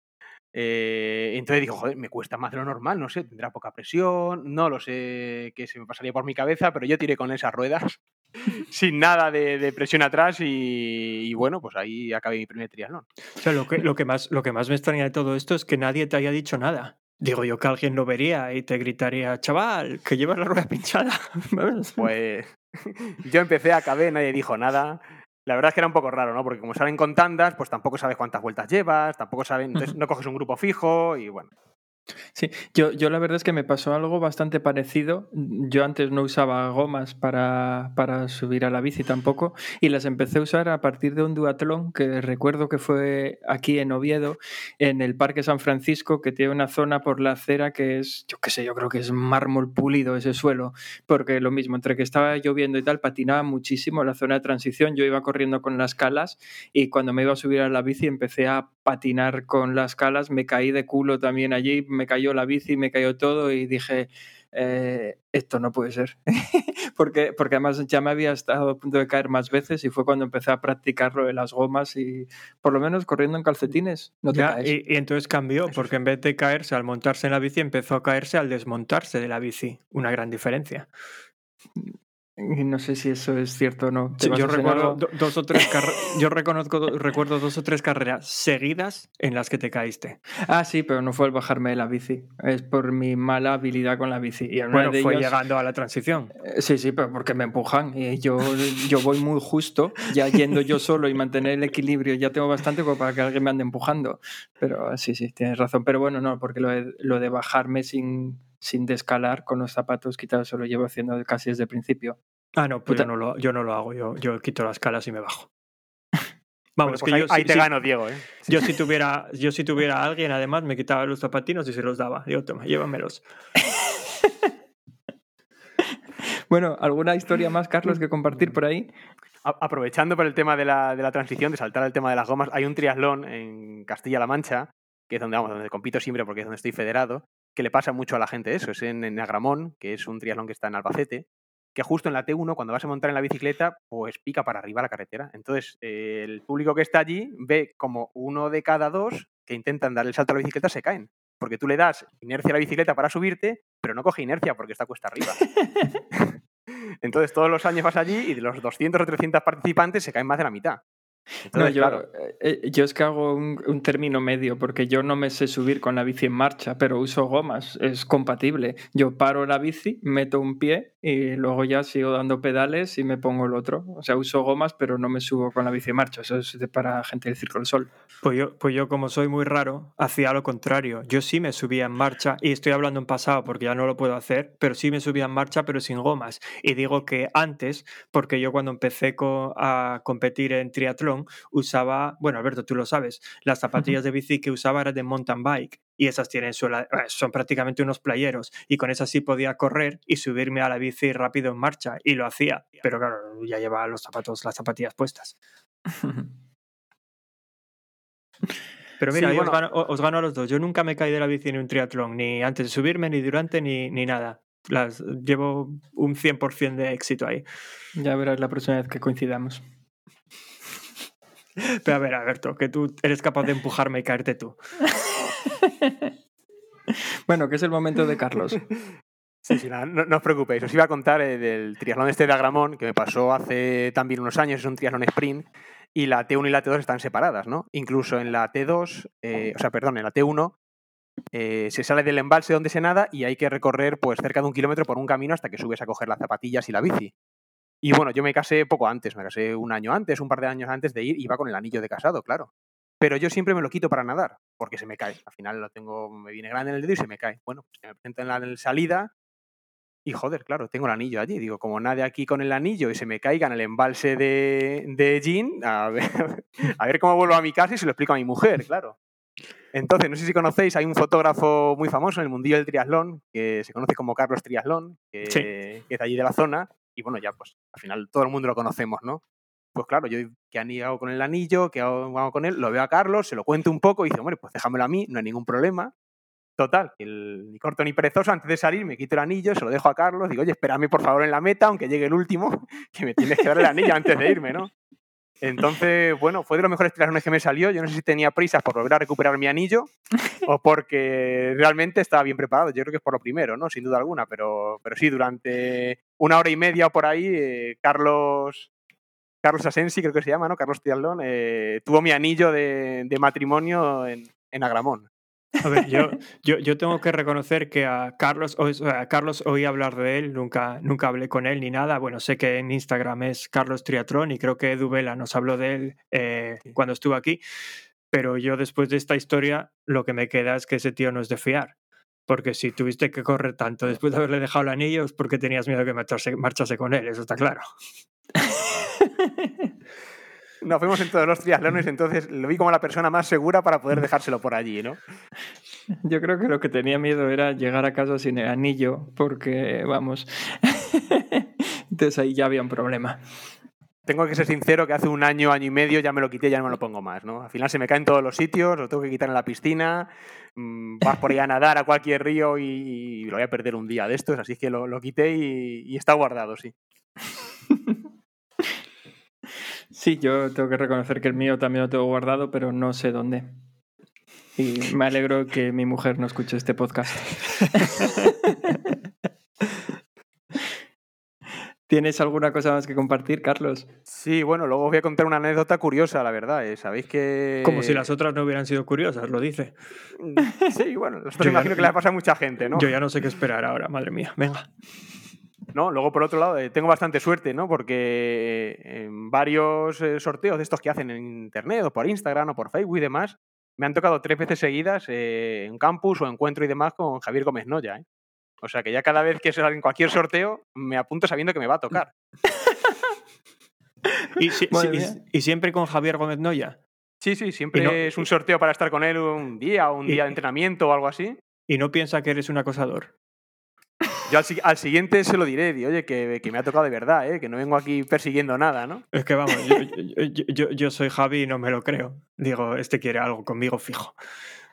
Speaker 4: Eh, entonces digo, joder, me cuesta más de lo normal, no sé, tendrá poca presión, no lo sé qué se me pasaría por mi cabeza, pero yo tiré con esas ruedas *laughs* sin nada de, de presión atrás y, y bueno, pues ahí acabé mi primer triatlón.
Speaker 3: O sea, lo que, lo, que más, lo que más me extraña de todo esto es que nadie te haya dicho nada. Digo yo que alguien lo vería y te gritaría, chaval, que llevas la rueda pinchada. *laughs*
Speaker 4: Pues *laughs* yo empecé, acabé, nadie dijo nada. La verdad es que era un poco raro, ¿no? Porque como salen con tandas, pues tampoco sabes cuántas vueltas llevas, tampoco saben, entonces no coges un grupo fijo y bueno.
Speaker 2: Sí, yo, yo la verdad es que me pasó algo bastante parecido. Yo antes no usaba gomas para, para subir a la bici tampoco y las empecé a usar a partir de un duatlón que recuerdo que fue aquí en Oviedo, en el Parque San Francisco, que tiene una zona por la acera que es, yo qué sé, yo creo que es mármol pulido ese suelo, porque lo mismo, entre que estaba lloviendo y tal, patinaba muchísimo la zona de transición, yo iba corriendo con las calas y cuando me iba a subir a la bici empecé a patinar con las calas, me caí de culo también allí, me cayó la bici, me cayó todo y dije, eh, esto no puede ser. *laughs* porque, porque además ya me había estado a punto de caer más veces y fue cuando empecé a practicar lo de las gomas y por lo menos corriendo en calcetines no te
Speaker 3: Ya,
Speaker 2: caes.
Speaker 3: y, y entonces cambió, porque en vez de caerse al montarse en la bici, empezó a caerse al desmontarse de la bici. Una gran diferencia.
Speaker 2: No sé si eso es cierto o no. ¿Te
Speaker 3: Sí,
Speaker 2: vas
Speaker 3: yo recuerdo do- dos o tres *laughs* yo reconozco do- recuerdo dos o tres carreras seguidas en las que te caíste.
Speaker 2: Ah, sí, pero no fue el bajarme de la bici. Es por mi mala habilidad con la bici. Y
Speaker 3: Bueno,
Speaker 2: de
Speaker 3: fue llegando a la transición.
Speaker 2: Eh, Sí, sí, pero porque me empujan y yo, yo voy muy justo, ya yendo yo solo y mantener el equilibrio ya tengo bastante como para que alguien me ande empujando. Pero sí, sí, tienes razón. Pero bueno, no, porque lo de, lo de bajarme sin, sin descalar con los zapatos quitados se lo llevo haciendo casi desde el principio.
Speaker 3: Ah, no, pues
Speaker 2: Puta-
Speaker 3: yo no, lo, yo no lo hago. Yo, yo quito las calas y me bajo. *laughs* Vamos,
Speaker 4: Bueno, pues
Speaker 3: que
Speaker 4: ahí,
Speaker 3: yo,
Speaker 4: ahí
Speaker 3: si-
Speaker 4: te
Speaker 3: si-
Speaker 4: gano, Diego, ¿eh? *laughs*
Speaker 3: yo si *laughs* tuviera, yo si tuviera a alguien, además, me quitaba los zapatinos y se los daba. Digo, toma, llévamelos.
Speaker 2: Bueno, ¿alguna historia más, Carlos, que compartir por ahí?
Speaker 4: Aprovechando por el tema de la, de la transición, de saltar al tema de las gomas, hay un triatlón en Castilla-La Mancha, que es donde, vamos, donde compito siempre porque es donde estoy federado, que le pasa mucho a la gente eso. Es en, en Agramón, que es un triatlón que está en Albacete, que justo en la T1, cuando vas a montar en la bicicleta, pues pica para arriba la carretera. Entonces, eh, el público que está allí ve como uno de cada dos que intentan dar el salto a la bicicleta se caen. Porque tú le das inercia a la bicicleta para subirte, pero no coge inercia porque está cuesta arriba. *laughs* *laughs* Entonces, todos los años vas allí y de los 200 o 300 participantes se caen más de la mitad.
Speaker 2: No, yo,
Speaker 4: claro,
Speaker 2: eh, eh, yo es que hago un, un término medio porque yo no me sé subir con la bici en marcha, pero uso gomas, es compatible. Yo paro la bici, meto un pie y luego ya sigo dando pedales y me pongo el otro. O sea, uso gomas, pero no me subo con la bici en marcha. Eso es para gente del Círculo del Sol.
Speaker 3: Pues yo, pues yo, como soy muy raro, hacía lo contrario. Yo sí me subía en marcha, y estoy hablando en pasado porque ya no lo puedo hacer, pero sí me subía en marcha, pero sin gomas. Y digo que antes, porque yo cuando empecé a competir en triatlón, usaba, bueno, Alberto, tú lo sabes, las zapatillas de bici que usaba eran de mountain bike. Y esas tienen suela- eh, son prácticamente unos playeros. Y con esas sí podía correr y subirme a la bici rápido en marcha. Y lo hacía. Pero claro, ya llevaba los zapatos, las zapatillas puestas. *laughs* Pero mira, yo
Speaker 4: bueno.
Speaker 3: os, gano, o- os gano a los dos. Yo nunca me caí de la bici en un triatlón, ni antes de subirme, ni durante, ni, ni nada. Las, llevo un 100% de éxito ahí.
Speaker 2: ya verás la próxima vez que coincidamos. *laughs*
Speaker 3: Pero a ver, Alberto, que tú eres capaz de empujarme y caerte tú. *laughs*
Speaker 2: Bueno, que es el momento de Carlos.
Speaker 4: Sí, sí, nada, no, no os preocupéis. Os iba a contar eh, del triatlón este de Agramón, que me pasó hace también unos años, es un triatlón sprint, y la T1 y la T2 están separadas, ¿no? Incluso en la T2, eh, o sea, perdón, en la T1 eh, se sale del embalse donde se nada y hay que recorrer pues cerca de un kilómetro por un camino hasta que subes a coger las zapatillas y la bici. Y bueno, yo me casé poco antes, me casé un año antes, un par de años antes de ir, iba con el anillo de casado, claro. Pero yo siempre me lo quito para nadar, porque se me cae. Al final lo tengo, me viene grande en el dedo y se me cae. Bueno, pues me presento en la salida y joder, claro, tengo el anillo allí. Digo, como nadie aquí con el anillo y se me caiga en el embalse de, de Jean, a ver, *laughs* a ver cómo vuelvo a mi casa y se lo explico a mi mujer, claro. Entonces, no sé si conocéis, hay un fotógrafo muy famoso en el mundillo del triatlón, que se conoce como Carlos Triatlón, que,
Speaker 3: Sí.
Speaker 4: que es allí de la zona, y bueno, ya pues al final todo el mundo lo conocemos, ¿no? Pues claro, yo que han ido con el anillo, que hago hago con él, lo veo a Carlos, se lo cuento un poco y dice, hombre, pues déjamelo a mí, no hay ningún problema. Total, ni corto ni perezoso, antes de salir me quito el anillo, se lo dejo a Carlos, digo, oye, espérame por favor en la meta, aunque llegue el último, *laughs* que me tienes que dar el anillo antes de irme, ¿no? Entonces, bueno, fue de los mejores triatlones que me salió. Yo no sé si tenía prisas por volver a recuperar mi anillo *laughs* o porque realmente estaba bien preparado. Yo creo que es por lo primero, ¿no? Sin duda alguna, pero, pero sí, durante una hora y media o por ahí, eh, Carlos, Carlos Asensi, creo que se llama, ¿no? Carlos Triatlón, eh, tuvo mi anillo de, de matrimonio en, en Agramón.
Speaker 3: A ver, yo, yo, yo tengo que reconocer que a Carlos, o sea, a Carlos oí hablar de él, nunca, nunca hablé con él ni nada. Bueno, sé que en Instagram es Carlos Triatrón y creo que Edu Vela nos habló de él eh, cuando estuvo aquí. Pero yo después de esta historia, lo que me queda es que ese tío no es de fiar. Porque si tuviste que correr tanto después de haberle dejado el anillo es porque tenías miedo que marchase, marchase con él, eso está claro. *laughs*
Speaker 4: Nos fuimos en todos los triatlones, entonces lo vi como la persona más segura para poder dejárselo por allí, ¿no?
Speaker 2: Yo creo que lo que tenía miedo era llegar a casa sin el anillo, porque, vamos, *laughs* entonces ahí ya había un problema.
Speaker 4: Tengo que ser sincero que hace un año, año y medio ya me lo quité, ya no me lo pongo más, ¿no? Al final se me cae en todos los sitios, lo tengo que quitar en la piscina, mm, vas por ahí a nadar a cualquier río y, y lo voy a perder un día de estos, así que lo, lo quité y, y está guardado, sí. *laughs*
Speaker 2: Sí, yo tengo que reconocer que el mío también lo tengo guardado, pero no sé dónde. Y me alegro que mi mujer no escuche este podcast. *laughs* ¿Tienes alguna cosa más que compartir, Carlos?
Speaker 4: Sí, bueno, luego os voy a contar una anécdota curiosa, la verdad. ¿eh? Sabéis que...
Speaker 3: Como si las otras no hubieran sido curiosas, lo dice. *laughs*
Speaker 4: Sí, bueno,
Speaker 3: ya-
Speaker 4: imagino que le ha pasado a mucha gente, ¿no?
Speaker 3: Yo ya no sé qué esperar ahora, madre mía. Venga.
Speaker 4: ¿No? Luego, por otro lado, eh, tengo bastante suerte, ¿no? Porque eh, en varios eh, sorteos de estos que hacen en internet o por Instagram o por Facebook y demás, me han tocado tres veces seguidas eh, en campus o encuentro y demás con Javier Gómez Noya, ¿eh? O sea que ya cada vez que sale en cualquier sorteo, me apunto sabiendo que me va a tocar. *laughs*
Speaker 3: Y, si-
Speaker 2: Madre
Speaker 3: si-
Speaker 2: mía.
Speaker 3: y siempre con Javier Gómez Noya.
Speaker 4: Sí, sí, siempre
Speaker 3: no-
Speaker 4: es un sorteo para estar con él un día o un
Speaker 3: Y-
Speaker 4: día de entrenamiento o algo así.
Speaker 3: Y no piensa que eres un acosador.
Speaker 4: Yo al, si- al siguiente se lo diré, di, oye, que, que me ha tocado de verdad, ¿eh? que no vengo aquí persiguiendo nada, ¿no?
Speaker 3: Es que vamos, yo, yo- yo- yo soy Javi y no me lo creo. Digo, este quiere algo conmigo fijo.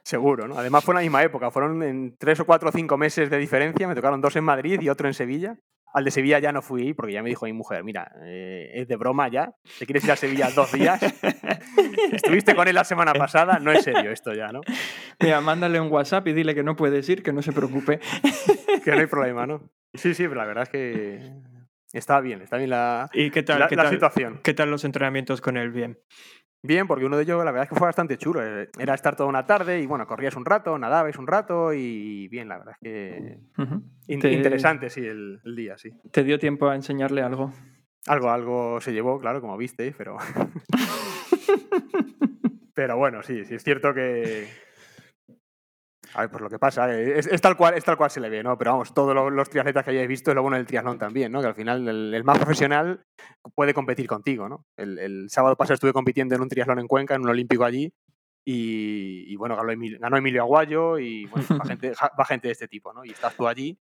Speaker 4: Seguro, ¿no? Además fue en la misma época, fueron en tres o cuatro o cinco meses de diferencia, me tocaron dos en Madrid y otro en Sevilla. Al de Sevilla ya no fui porque ya me dijo mi mujer, mira, eh, es de broma ya, ¿te quieres ir a Sevilla dos días? *laughs* Estuviste con él la semana pasada, no es serio esto ya, ¿no?
Speaker 2: Mira, mándale un WhatsApp y dile que no puedes ir, que no se preocupe. *laughs*
Speaker 4: Que no hay problema, ¿no? *laughs* Sí, sí, pero la verdad es que está bien, está bien la,
Speaker 3: ¿Y qué tal,
Speaker 4: la-
Speaker 3: qué
Speaker 4: la
Speaker 3: tal,
Speaker 4: situación.
Speaker 3: qué tal los entrenamientos con él? Bien.
Speaker 4: Bien, porque uno de ellos la verdad es que fue bastante chulo. eh, Era estar toda una tarde y bueno, corrías un rato, nadabais un rato y bien, la verdad es que
Speaker 2: Ujú.
Speaker 4: in-
Speaker 2: Te-
Speaker 4: interesante, sí, el, el día, sí.
Speaker 2: ¿Te dio tiempo a enseñarle algo?
Speaker 4: Algo, algo se llevó, claro, como visteis, pero. *laughs* *laughs* pero bueno, sí, sí, es cierto que. A ver, pues lo que pasa, eh, es, es tal cual, es tal cual se le ve, ¿no? Pero vamos, todos lo- los triatletas que hayáis visto es lo bueno del triatlón también, ¿no? Que al final el, el más profesional puede competir contigo, ¿no? El, el sábado pasado estuve compitiendo en un triatlón en Cuenca, en un olímpico allí, y, y bueno, ganó Emilio, ganó Emilio Aguayo y bueno, va gente, va gente de este tipo, ¿no? Y estás tú allí,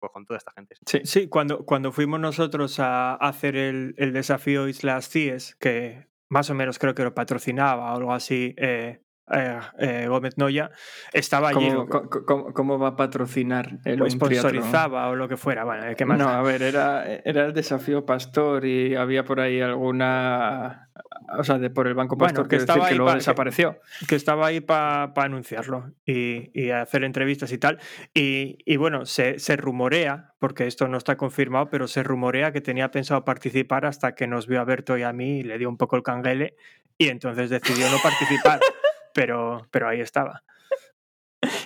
Speaker 4: pues con toda esta gente.
Speaker 2: Sí.
Speaker 3: Sí, cuando, cuando fuimos nosotros a hacer el, el desafío Islas Cies, que más o menos creo que lo patrocinaba o algo así, eh, eh, eh, Gómez Noya, estaba allí.
Speaker 2: ¿Cómo, co- cómo va a patrocinar el
Speaker 3: o sponsorizaba o lo que fuera. Bueno, ¿qué más?
Speaker 2: No, a ver, era, era el desafío Pastor y había por ahí alguna. O sea, de por el Banco
Speaker 3: Bueno,
Speaker 2: Pastor
Speaker 3: que
Speaker 2: que,
Speaker 3: estaba
Speaker 2: decir que
Speaker 3: ahí
Speaker 2: luego
Speaker 3: pa- que-
Speaker 2: desapareció.
Speaker 3: que estaba ahí para anunciarlo y, y hacer entrevistas y tal. Y, y bueno, se, se rumorea, porque esto no está confirmado, pero se rumorea que tenía pensado participar hasta que nos vio a Berto y a mí y le dio un poco el canguele y entonces decidió no participar. *laughs* pero, pero ahí estaba.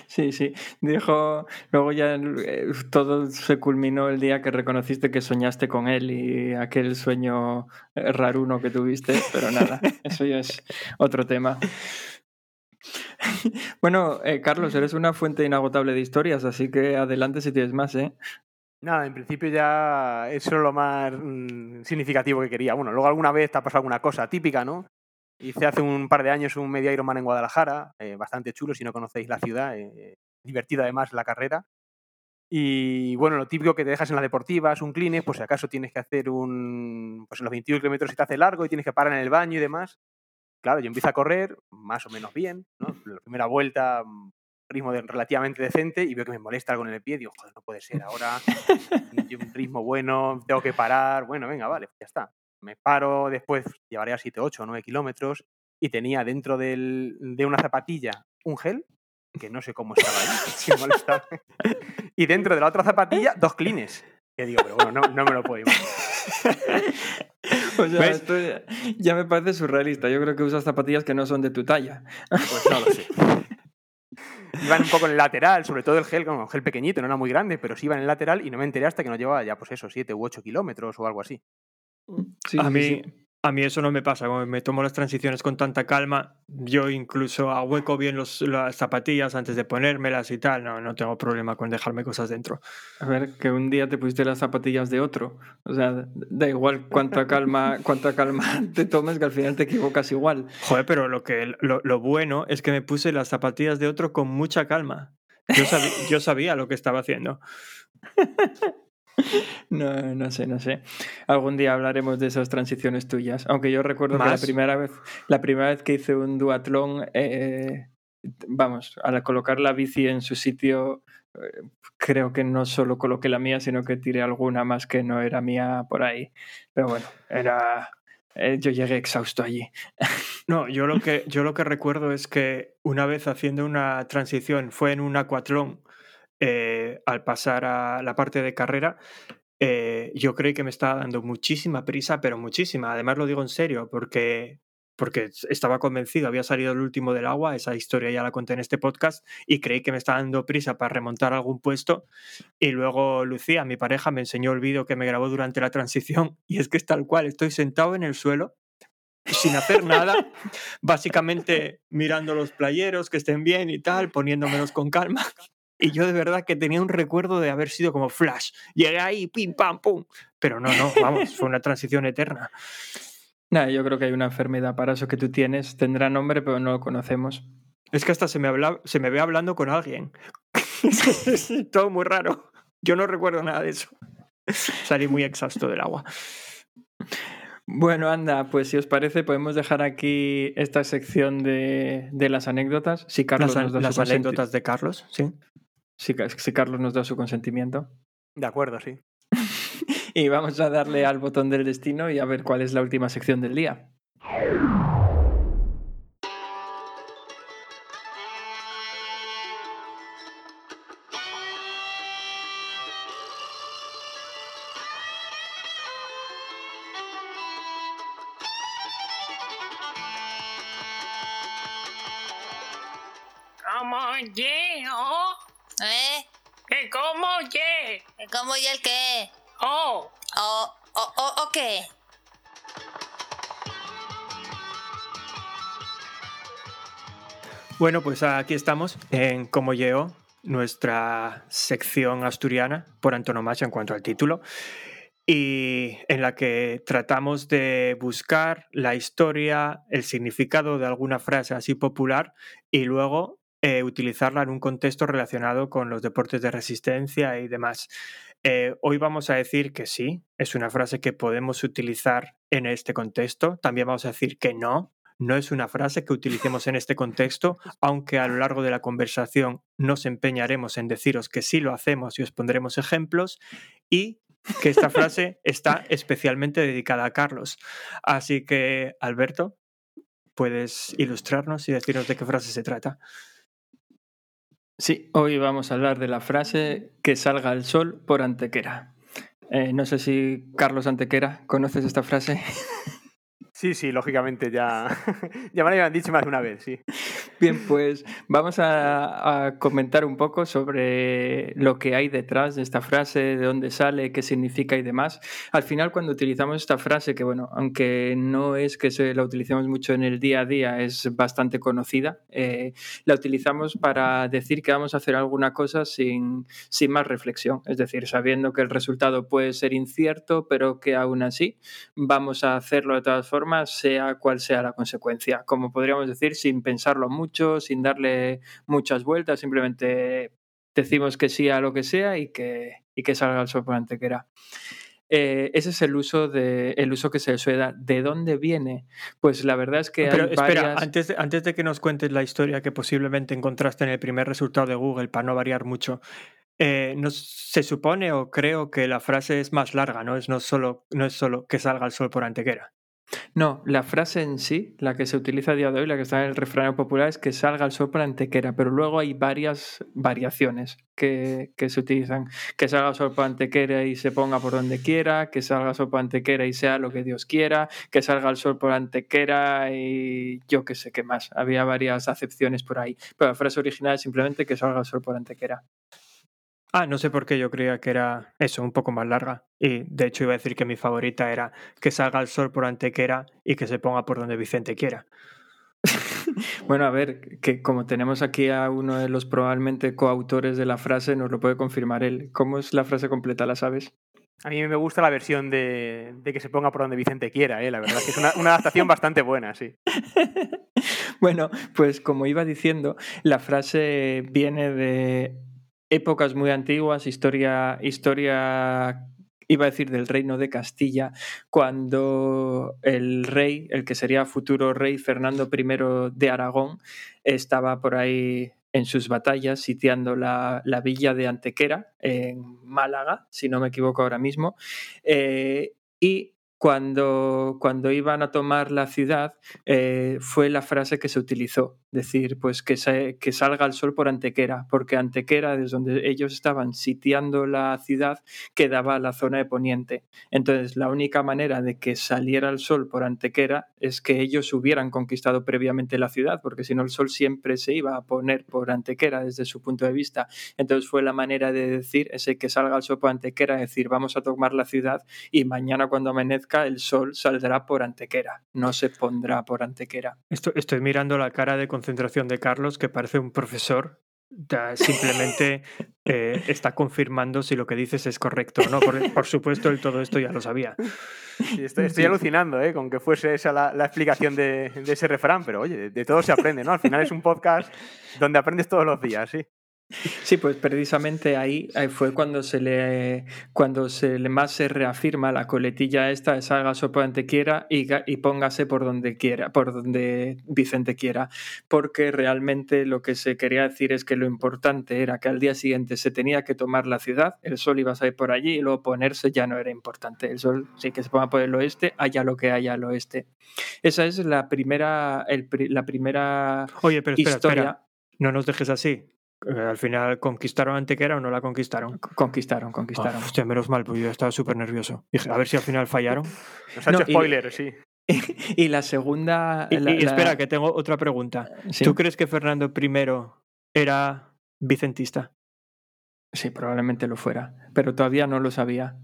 Speaker 2: Sí, sí. Dijo. Luego ya eh, todo se culminó el día que reconociste que soñaste con él y aquel sueño eh, raruno que tuviste, pero nada, *laughs* eso ya es otro tema. Bueno, eh, Carlos, eres una fuente inagotable de historias, así que adelante si tienes más, ¿eh?
Speaker 4: Nada, en principio ya eso es lo más mm, significativo que quería. Bueno, luego alguna vez te ha pasado alguna cosa típica, ¿no? Hice hace un par de años un media Ironman en Guadalajara, eh, bastante chulo si no conocéis la ciudad, eh, divertido además la carrera. Y bueno, lo típico que te dejas en las deportivas, un clean, pues si acaso tienes que hacer un. Pues en los 21 kilómetros se te hace largo y tienes que parar en el baño y demás. Claro, yo empiezo a correr más o menos bien, ¿no? La primera vuelta, mm, ritmo de- relativamente decente y veo que me molesta algo en el pie. Digo, joder, no puede ser ahora. un ritmo bueno, tengo que parar. Bueno, venga, vale, ya está. Me paro, después llevaré a 7, 8, 9 kilómetros y tenía dentro del- de una zapatilla un gel que no sé cómo estaba ahí, *laughs* sin molestar. *laughs* Y dentro de la otra zapatilla, dos clines. Que digo, pero bueno, no, no me lo puedo imaginar. *laughs*
Speaker 2: O sea,
Speaker 3: ¿Ves?
Speaker 2: esto ya, ya me parece surrealista. Yo creo que usas zapatillas que no son de tu talla.
Speaker 4: Pues no lo sé. Iban un poco en el lateral, sobre todo el gel, como un gel pequeñito, no era muy grande, pero sí iba en el lateral y no me enteré hasta que no llevaba ya, pues eso, 7 u 8 kilómetros o algo así.
Speaker 2: Sí,
Speaker 3: a, mí,
Speaker 2: sí.
Speaker 3: a mí eso no me pasa, me tomo las transiciones con tanta calma, yo incluso ahueco bien los, las zapatillas antes de ponérmelas y tal, no, no tengo problema con dejarme cosas dentro.
Speaker 2: A ver, que un día te pusiste las zapatillas de otro. O sea, da igual cuánta calma, cuánta calma *laughs* te tomes, que al final te equivocas igual.
Speaker 3: Joder, pero lo, que, lo, lo bueno es que me puse las zapatillas de otro con mucha calma. Yo, sabí- yo sabía lo que estaba haciendo. *laughs* *laughs*
Speaker 2: No, no sé, no sé. Algún día hablaremos de esas transiciones tuyas. Aunque yo recuerdo que la primera vez, la primera vez que hice un duatlón, eh, vamos, al colocar la bici en su sitio, eh, creo que no solo coloqué la mía, sino que tiré alguna más que no era mía por ahí. Pero bueno, era. eh, yo llegué exhausto allí. *laughs*
Speaker 3: No, yo lo que, yo lo que recuerdo es que una vez haciendo una transición, fue en un acuatlón, eh, al pasar a la parte de carrera, eh, yo creí que me estaba dando muchísima prisa, pero muchísima. Además lo digo en serio, porque, porque estaba convencido, había salido el último del agua, esa historia ya la conté en este podcast, y creí que me estaba dando prisa para remontar algún puesto. Y luego Lucía, mi pareja, me enseñó el vídeo que me grabó durante la transición, y es que es tal cual, estoy sentado en el suelo sin hacer nada, *laughs* básicamente mirando los playeros que estén bien y tal, poniéndomelos con calma. Y yo de verdad que tenía un recuerdo de haber sido como flash. Llegué ahí, pim, pam, pum. Pero no, no, vamos, fue una transición eterna.
Speaker 2: Nada, yo creo que hay una enfermedad para eso que tú tienes. Tendrá nombre, pero no lo conocemos.
Speaker 3: Es que hasta se me, habla, se me ve hablando con alguien. *laughs* Todo muy raro. Yo no recuerdo nada de eso. Salí muy exhausto del agua.
Speaker 2: Bueno, anda, pues si os parece, podemos dejar aquí esta sección de, de las anécdotas. Si Carlos
Speaker 3: las
Speaker 2: nos da
Speaker 3: las
Speaker 2: su consenti-
Speaker 3: anécdotas de Carlos, sí.
Speaker 2: Si, si Carlos nos da su consentimiento.
Speaker 4: De acuerdo, sí. *laughs*
Speaker 2: Y vamos a darle al botón del destino y a ver cuál es la última sección del día.
Speaker 7: ¿Cómo
Speaker 8: y el qué?
Speaker 7: Oh,
Speaker 8: ¿O, o, o, o qué?
Speaker 3: Bueno, pues aquí estamos en Como Llego, nuestra sección asturiana por antonomasia en cuanto al título, y en la que tratamos de buscar la historia, el significado de alguna frase así popular y luego eh, utilizarla en un contexto relacionado con los deportes de resistencia y demás. Eh, hoy vamos a decir que sí, es una frase que podemos utilizar en este contexto. También vamos a decir que no, no es una frase que utilicemos en este contexto, aunque a lo largo de la conversación nos empeñaremos en deciros que sí lo hacemos y os pondremos ejemplos y que esta frase *laughs* está especialmente dedicada a Carlos. Así que, Alberto, puedes ilustrarnos y decirnos de qué frase se trata.
Speaker 2: Sí, hoy vamos a hablar de la frase que salga el sol por Antequera. Eh, no sé si Carlos Antequera, ¿conoces esta frase? *laughs*
Speaker 4: Sí, sí, lógicamente ya, *laughs* ya me lo habían dicho más de una vez, sí.
Speaker 2: Bien, pues vamos a, comentar un poco sobre lo que hay detrás de esta frase, de dónde sale, qué significa y demás. Al final, cuando utilizamos esta frase, que bueno, aunque no es que se la utilicemos mucho en el día a día, es bastante conocida, eh, la utilizamos para decir que vamos a hacer alguna cosa sin, sin más reflexión, es decir, sabiendo que el resultado puede ser incierto, pero que aún así vamos a hacerlo de todas formas, sea cual sea la consecuencia. Como podríamos decir, sin pensarlo mucho, sin darle muchas vueltas, simplemente decimos que sí a lo que sea y que, y que salga el sol por antequera. Eh, ese es el uso, de, el uso que se le suele dar. ¿De dónde viene? Pues la verdad es que
Speaker 3: Pero
Speaker 2: hay
Speaker 3: espera,
Speaker 2: varias...
Speaker 3: antes, de, antes de que nos cuentes la historia que posiblemente encontraste en el primer resultado de Google, para no variar mucho, eh, se supone o creo que la frase es más larga, ¿no? Es no solo, no es solo que salga el sol por antequera.
Speaker 2: No, la frase en sí, la que se utiliza a día de hoy, la que está en el refrán popular, es que salga el sol por antequera, pero luego hay varias variaciones que, que, se utilizan. Que salga el sol por antequera y se ponga por donde quiera, que salga el sol por antequera y sea lo que Dios quiera, que salga el sol por antequera y yo qué sé qué más. Había varias acepciones por ahí, pero la frase original es simplemente que salga el sol por antequera.
Speaker 3: Ah, no sé por qué yo creía que era eso, un poco más larga. Y de hecho iba a decir que mi favorita era que salga el sol por antequera y que se ponga por donde Vicente quiera. *laughs*
Speaker 2: bueno, a ver, que como tenemos aquí a uno de los probablemente coautores de la frase, nos lo puede confirmar él. ¿Cómo es la frase completa? ¿La sabes?
Speaker 4: A mí me gusta la versión de, de que se ponga por donde Vicente quiera, ¿eh? la verdad, que es una, una adaptación bastante buena, sí. *laughs*
Speaker 2: bueno, pues como iba diciendo, la frase viene de épocas muy antiguas, historia, historia, iba a decir del reino de Castilla, cuando el rey, el que sería futuro rey Fernando I de Aragón, estaba por ahí en sus batallas sitiando la, la villa de Antequera, en Málaga, si no me equivoco ahora mismo, eh, y cuando, cuando iban a tomar la ciudad, eh, fue la frase que se utilizó, decir, pues que, se, que salga el sol por Antequera, porque Antequera, desde donde ellos estaban sitiando la ciudad, quedaba la zona de Poniente. Entonces, la única manera de que saliera el sol por Antequera es que ellos hubieran conquistado previamente la ciudad, porque si no el sol siempre se iba a poner por Antequera desde su punto de vista. Entonces fue la manera de decir, ese que salga el sol por Antequera, decir, vamos a tomar la ciudad y mañana cuando amanezca el sol saldrá por Antequera, no se pondrá por Antequera.
Speaker 3: Estoy, estoy mirando la cara de concentración de Carlos, que parece un profesor Simplemente eh, está confirmando si lo que dices es correcto o no. Por, por supuesto, él todo esto ya lo sabía.
Speaker 4: Sí, estoy, estoy alucinando ¿eh? con que fuese esa la, la explicación de, de ese refrán, pero oye, de, de todo se aprende, ¿no? Al final es un podcast donde aprendes todos los días, sí.
Speaker 2: Sí, pues precisamente ahí, ahí fue cuando se le cuando se le más se reafirma la coletilla esta de salga sopa donde quiera y, ga- y póngase por donde quiera, por donde Vicente quiera, porque realmente lo que se quería decir es que lo importante era que al día siguiente se tenía que tomar la ciudad, el sol iba a salir por allí y luego ponerse ya no era importante, el sol sí que se ponga por el oeste, haya lo que haya al oeste. Esa es la primera, el la primera
Speaker 3: Oye, pero espera,
Speaker 2: historia.
Speaker 3: espera. No nos dejes así. Eh, Al final, ¿conquistaron Antequera o no la conquistaron?
Speaker 2: Conquistaron, conquistaron.
Speaker 3: Ah, hostia, menos mal, porque yo estaba súper nervioso. Dije, a ver si al final fallaron. *laughs*
Speaker 4: Nos ha
Speaker 2: No,
Speaker 4: hecho
Speaker 2: y-
Speaker 4: spoiler, sí. *laughs*
Speaker 2: y la segunda...
Speaker 3: Y,
Speaker 2: la-
Speaker 3: y
Speaker 2: la-
Speaker 3: espera, que tengo otra pregunta.
Speaker 2: Sí.
Speaker 3: ¿Tú crees que Fernando I era vicentista?
Speaker 2: Sí, probablemente lo fuera, pero todavía no lo sabía.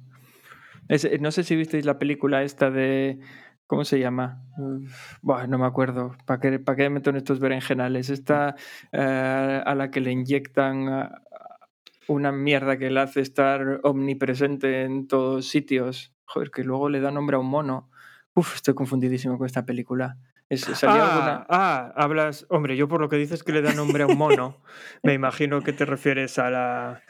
Speaker 2: Es- no sé si visteis la película esta de... ¿Cómo se llama? Uf, no me acuerdo. ¿Para qué, para qué meto en estos berenjenales? Esta eh, a la que le inyectan ah, una mierda que le hace estar omnipresente en todos sitios. Joder, que luego le da nombre a un mono. Uf, estoy confundidísimo con esta película. Es, ¿salía
Speaker 3: Ah,
Speaker 2: alguna-
Speaker 3: ah, hablas. Hombre, yo por lo que dices que le da nombre a un mono, me *laughs* imagino que te refieres a la.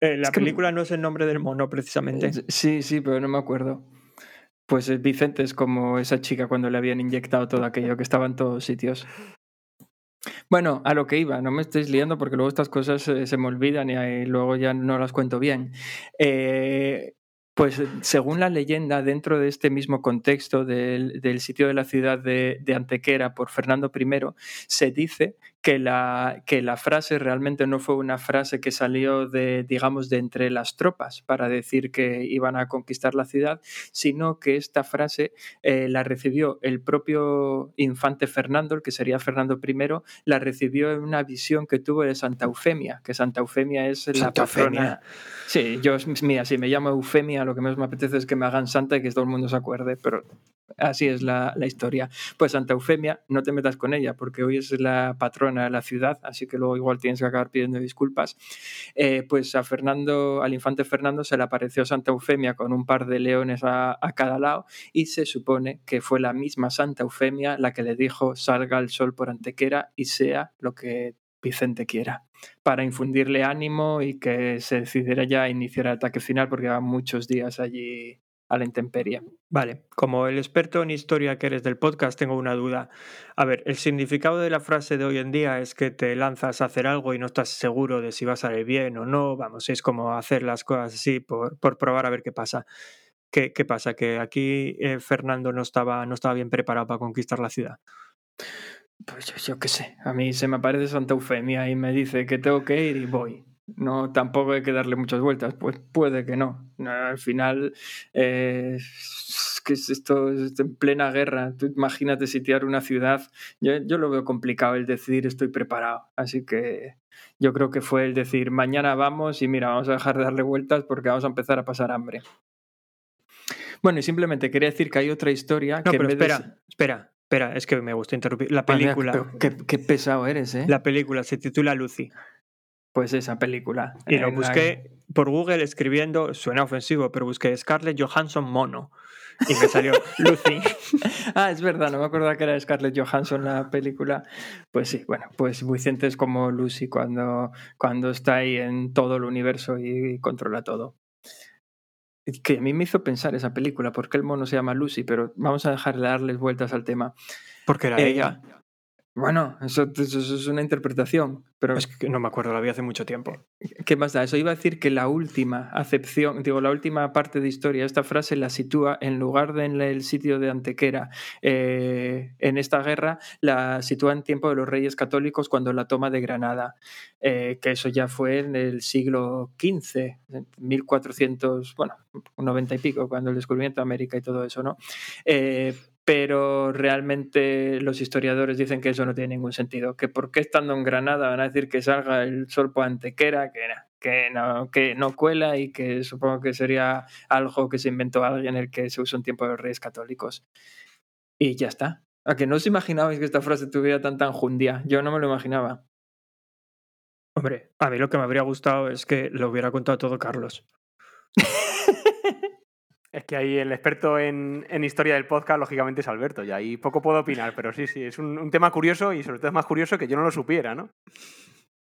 Speaker 3: eh, la
Speaker 2: Es que-
Speaker 3: película no es el nombre del mono, precisamente.
Speaker 2: Sí, sí, pero no me acuerdo. Pues eh, Vicente es como esa chica cuando le habían inyectado todo aquello que estaba en todos sitios. Bueno, a lo que iba, no me estéis liando porque luego estas cosas eh, se me olvidan y luego ya no las cuento bien. Eh, pues según la leyenda, dentro de este mismo contexto del, sitio de la ciudad de Antequera por Fernando I, se dice que la, que la frase realmente no fue una frase que salió de, digamos, de entre las tropas para decir que iban a conquistar la ciudad, sino que esta frase eh, la recibió el propio infante Fernando, el que sería Fernando I, la recibió en una visión que tuvo de Santa Eufemia, que Santa Eufemia es la
Speaker 3: Santa
Speaker 2: patrona.
Speaker 3: Eufemia.
Speaker 2: Sí, yo, mira, si me llamo Eufemia, lo que más me apetece es que me hagan santa y que todo el mundo se acuerde, pero así es la, la historia. Pues Santa Eufemia, no te metas con ella, porque hoy es la patrona de la ciudad, así que luego igual tienes que acabar pidiendo disculpas. Eh, pues a Fernando, al infante Fernando se le apareció Santa Eufemia con un par de leones a, a cada lado y se supone que fue la misma Santa Eufemia la que le dijo salga el sol por Antequera y sea lo que Vicente quiera, para infundirle ánimo y que se decidiera ya iniciar el ataque final porque lleva muchos días allí a la intemperie.
Speaker 3: Vale, como el experto en historia que eres del podcast, tengo una duda. A ver, el significado de la frase de hoy en día es que te lanzas a hacer algo y no estás seguro de si va a salir bien o no. Vamos, es como hacer las cosas así por, por probar a ver qué pasa. ¿Qué, qué pasa? Que aquí eh, Fernando no estaba, no estaba bien preparado para conquistar la ciudad.
Speaker 2: Pues yo, yo qué sé, a mí se me aparece Santa Eufemia y me dice que tengo que ir y voy. No, tampoco hay que darle muchas vueltas, pues puede que no. Al final, eh, es que es esto es en plena guerra. Tú imagínate sitiar una ciudad. Yo, yo lo veo complicado el decidir estoy preparado. Así que yo creo que fue el decir mañana vamos y mira, vamos a dejar de darle vueltas porque vamos a empezar a pasar hambre. Bueno, y simplemente quería decir que hay otra historia
Speaker 3: No,
Speaker 2: que en
Speaker 3: pero
Speaker 2: de
Speaker 3: espera, espera, espera, es que me gusta interrumpir. La
Speaker 2: Ah, mira,
Speaker 3: película,
Speaker 2: qué- qué pesado eres, ¿eh?
Speaker 3: la película se titula Lucy.
Speaker 2: Pues esa película.
Speaker 3: Y lo
Speaker 2: la-
Speaker 3: busqué por Google escribiendo, suena ofensivo, pero busqué Scarlett Johansson mono. Y me salió *laughs* Lucy. *laughs*
Speaker 2: Ah, es verdad, no me acordaba que era Scarlett Johansson la película. Pues sí, bueno, pues Vicente es como Lucy cuando, cuando está ahí en todo el universo y controla todo. Que a mí me hizo pensar esa película, ¿por qué el mono se llama Lucy? Pero vamos a dejar de darles vueltas al tema.
Speaker 3: Porque era
Speaker 2: Eh,
Speaker 3: ella.
Speaker 2: Bueno, eso, eso es una interpretación, pero
Speaker 3: Es que no me acuerdo, la vi hace mucho tiempo.
Speaker 2: ¿Qué más da? Eso iba a decir que la última acepción, digo, la última parte de historia, esta frase la sitúa en lugar de en el sitio de Antequera eh, en esta guerra, la sitúa en tiempo de los reyes católicos cuando la toma de Granada, eh, que eso ya fue en el siglo XV, en 1400, bueno, 90 y pico, cuando el descubrimiento de América y todo eso, ¿no? Eh, pero realmente los historiadores dicen que eso no tiene ningún sentido, que por qué estando en Granada van a decir que salga el sol por Antequera, que, no, que no cuela y que supongo que sería algo que se inventó alguien el que se usó en tiempo de los reyes católicos. Y ya está. ¿A que no os imaginabais que esta frase tuviera tanta enjundia? Yo no me lo imaginaba.
Speaker 3: Hombre, a mí lo que me habría gustado es que lo hubiera contado todo Carlos. *laughs*
Speaker 4: Es que ahí el experto en, en historia del podcast, lógicamente, es Alberto, y ahí poco puedo opinar, pero sí, sí, es un, un tema curioso y sobre todo es más curioso que yo no lo supiera, ¿no?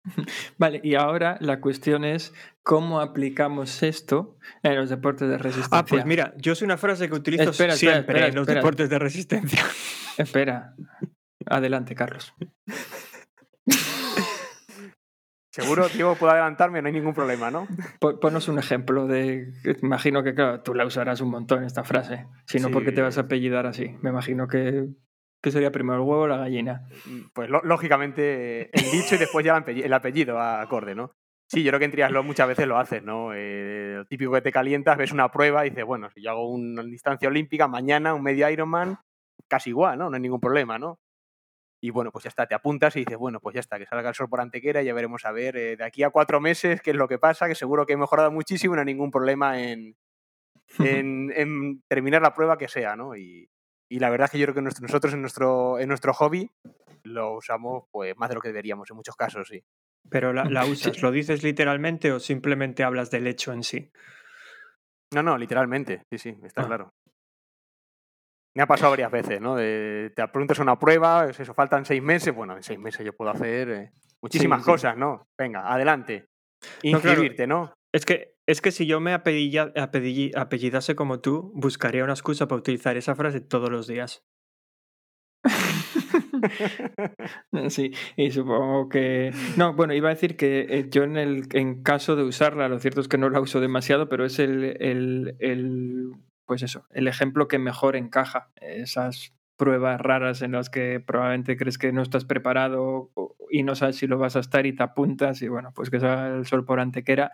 Speaker 4: *laughs*
Speaker 2: Vale, y ahora la cuestión es cómo aplicamos esto en los deportes de resistencia.
Speaker 3: Ah, pues mira, yo es una frase que utilizo
Speaker 2: Espera, espera,
Speaker 3: siempre
Speaker 2: espera,
Speaker 3: en los
Speaker 2: espera.
Speaker 3: deportes de resistencia.
Speaker 2: Espera. Adelante, Carlos.
Speaker 4: Seguro, Diego, puedo adelantarme, no hay ningún problema, ¿no?
Speaker 2: Po- Ponos un ejemplo de. Imagino que, claro, tú la usarás un montón esta frase. Si no,
Speaker 4: Sí.
Speaker 2: ¿por qué te vas a apellidar así? Me imagino que. ¿Qué sería primero, el huevo o la gallina?
Speaker 4: Pues lo- lógicamente el dicho y después ya el apellido, el apellido acorde, ¿no? Sí, yo creo que en triatlón muchas veces lo haces, ¿no? Eh, lo típico que te calientas, ves una prueba y dices, bueno, si yo hago una distancia olímpica, mañana un medio Ironman, casi igual, ¿no? No hay ningún problema, ¿no? Y bueno, pues ya está, te apuntas y dices, bueno, pues ya está, que salga el sol por Antequera y ya veremos a ver eh, de aquí a cuatro meses qué es lo que pasa, que seguro que he mejorado muchísimo y no hay ningún problema en, en, en terminar la prueba que sea, ¿no? Y, y la verdad es que yo creo que nosotros en nuestro, en nuestro hobby lo usamos pues más de lo que deberíamos en muchos casos, sí.
Speaker 3: Pero la, la *laughs* usas. ¿lo dices literalmente o simplemente hablas del hecho en sí?
Speaker 4: No, no, literalmente, sí, sí, está
Speaker 3: Ah.
Speaker 4: claro. Me ha pasado varias veces, ¿no? De- te preguntas una prueba, es eso, faltan seis meses, bueno, en seis meses yo puedo hacer eh, muchísimas
Speaker 2: sí.
Speaker 4: cosas, ¿no? Venga, adelante.
Speaker 3: No, claro.
Speaker 4: Inscribirte, ¿no?
Speaker 3: Es que, es que si yo me apellilla- apelli- apellidase como tú, buscaría una excusa para utilizar esa frase todos los días. *laughs* *laughs*
Speaker 2: Sí, y supongo que... No, bueno, iba a decir que eh, yo en el en caso de usarla, lo cierto es que no la uso demasiado, pero es el, el, el- pues eso, el ejemplo que mejor encaja. Esas pruebas raras en las que probablemente crees que no estás preparado y no sabes si lo vas a estar y te apuntas y bueno, pues que salga el sol por antequera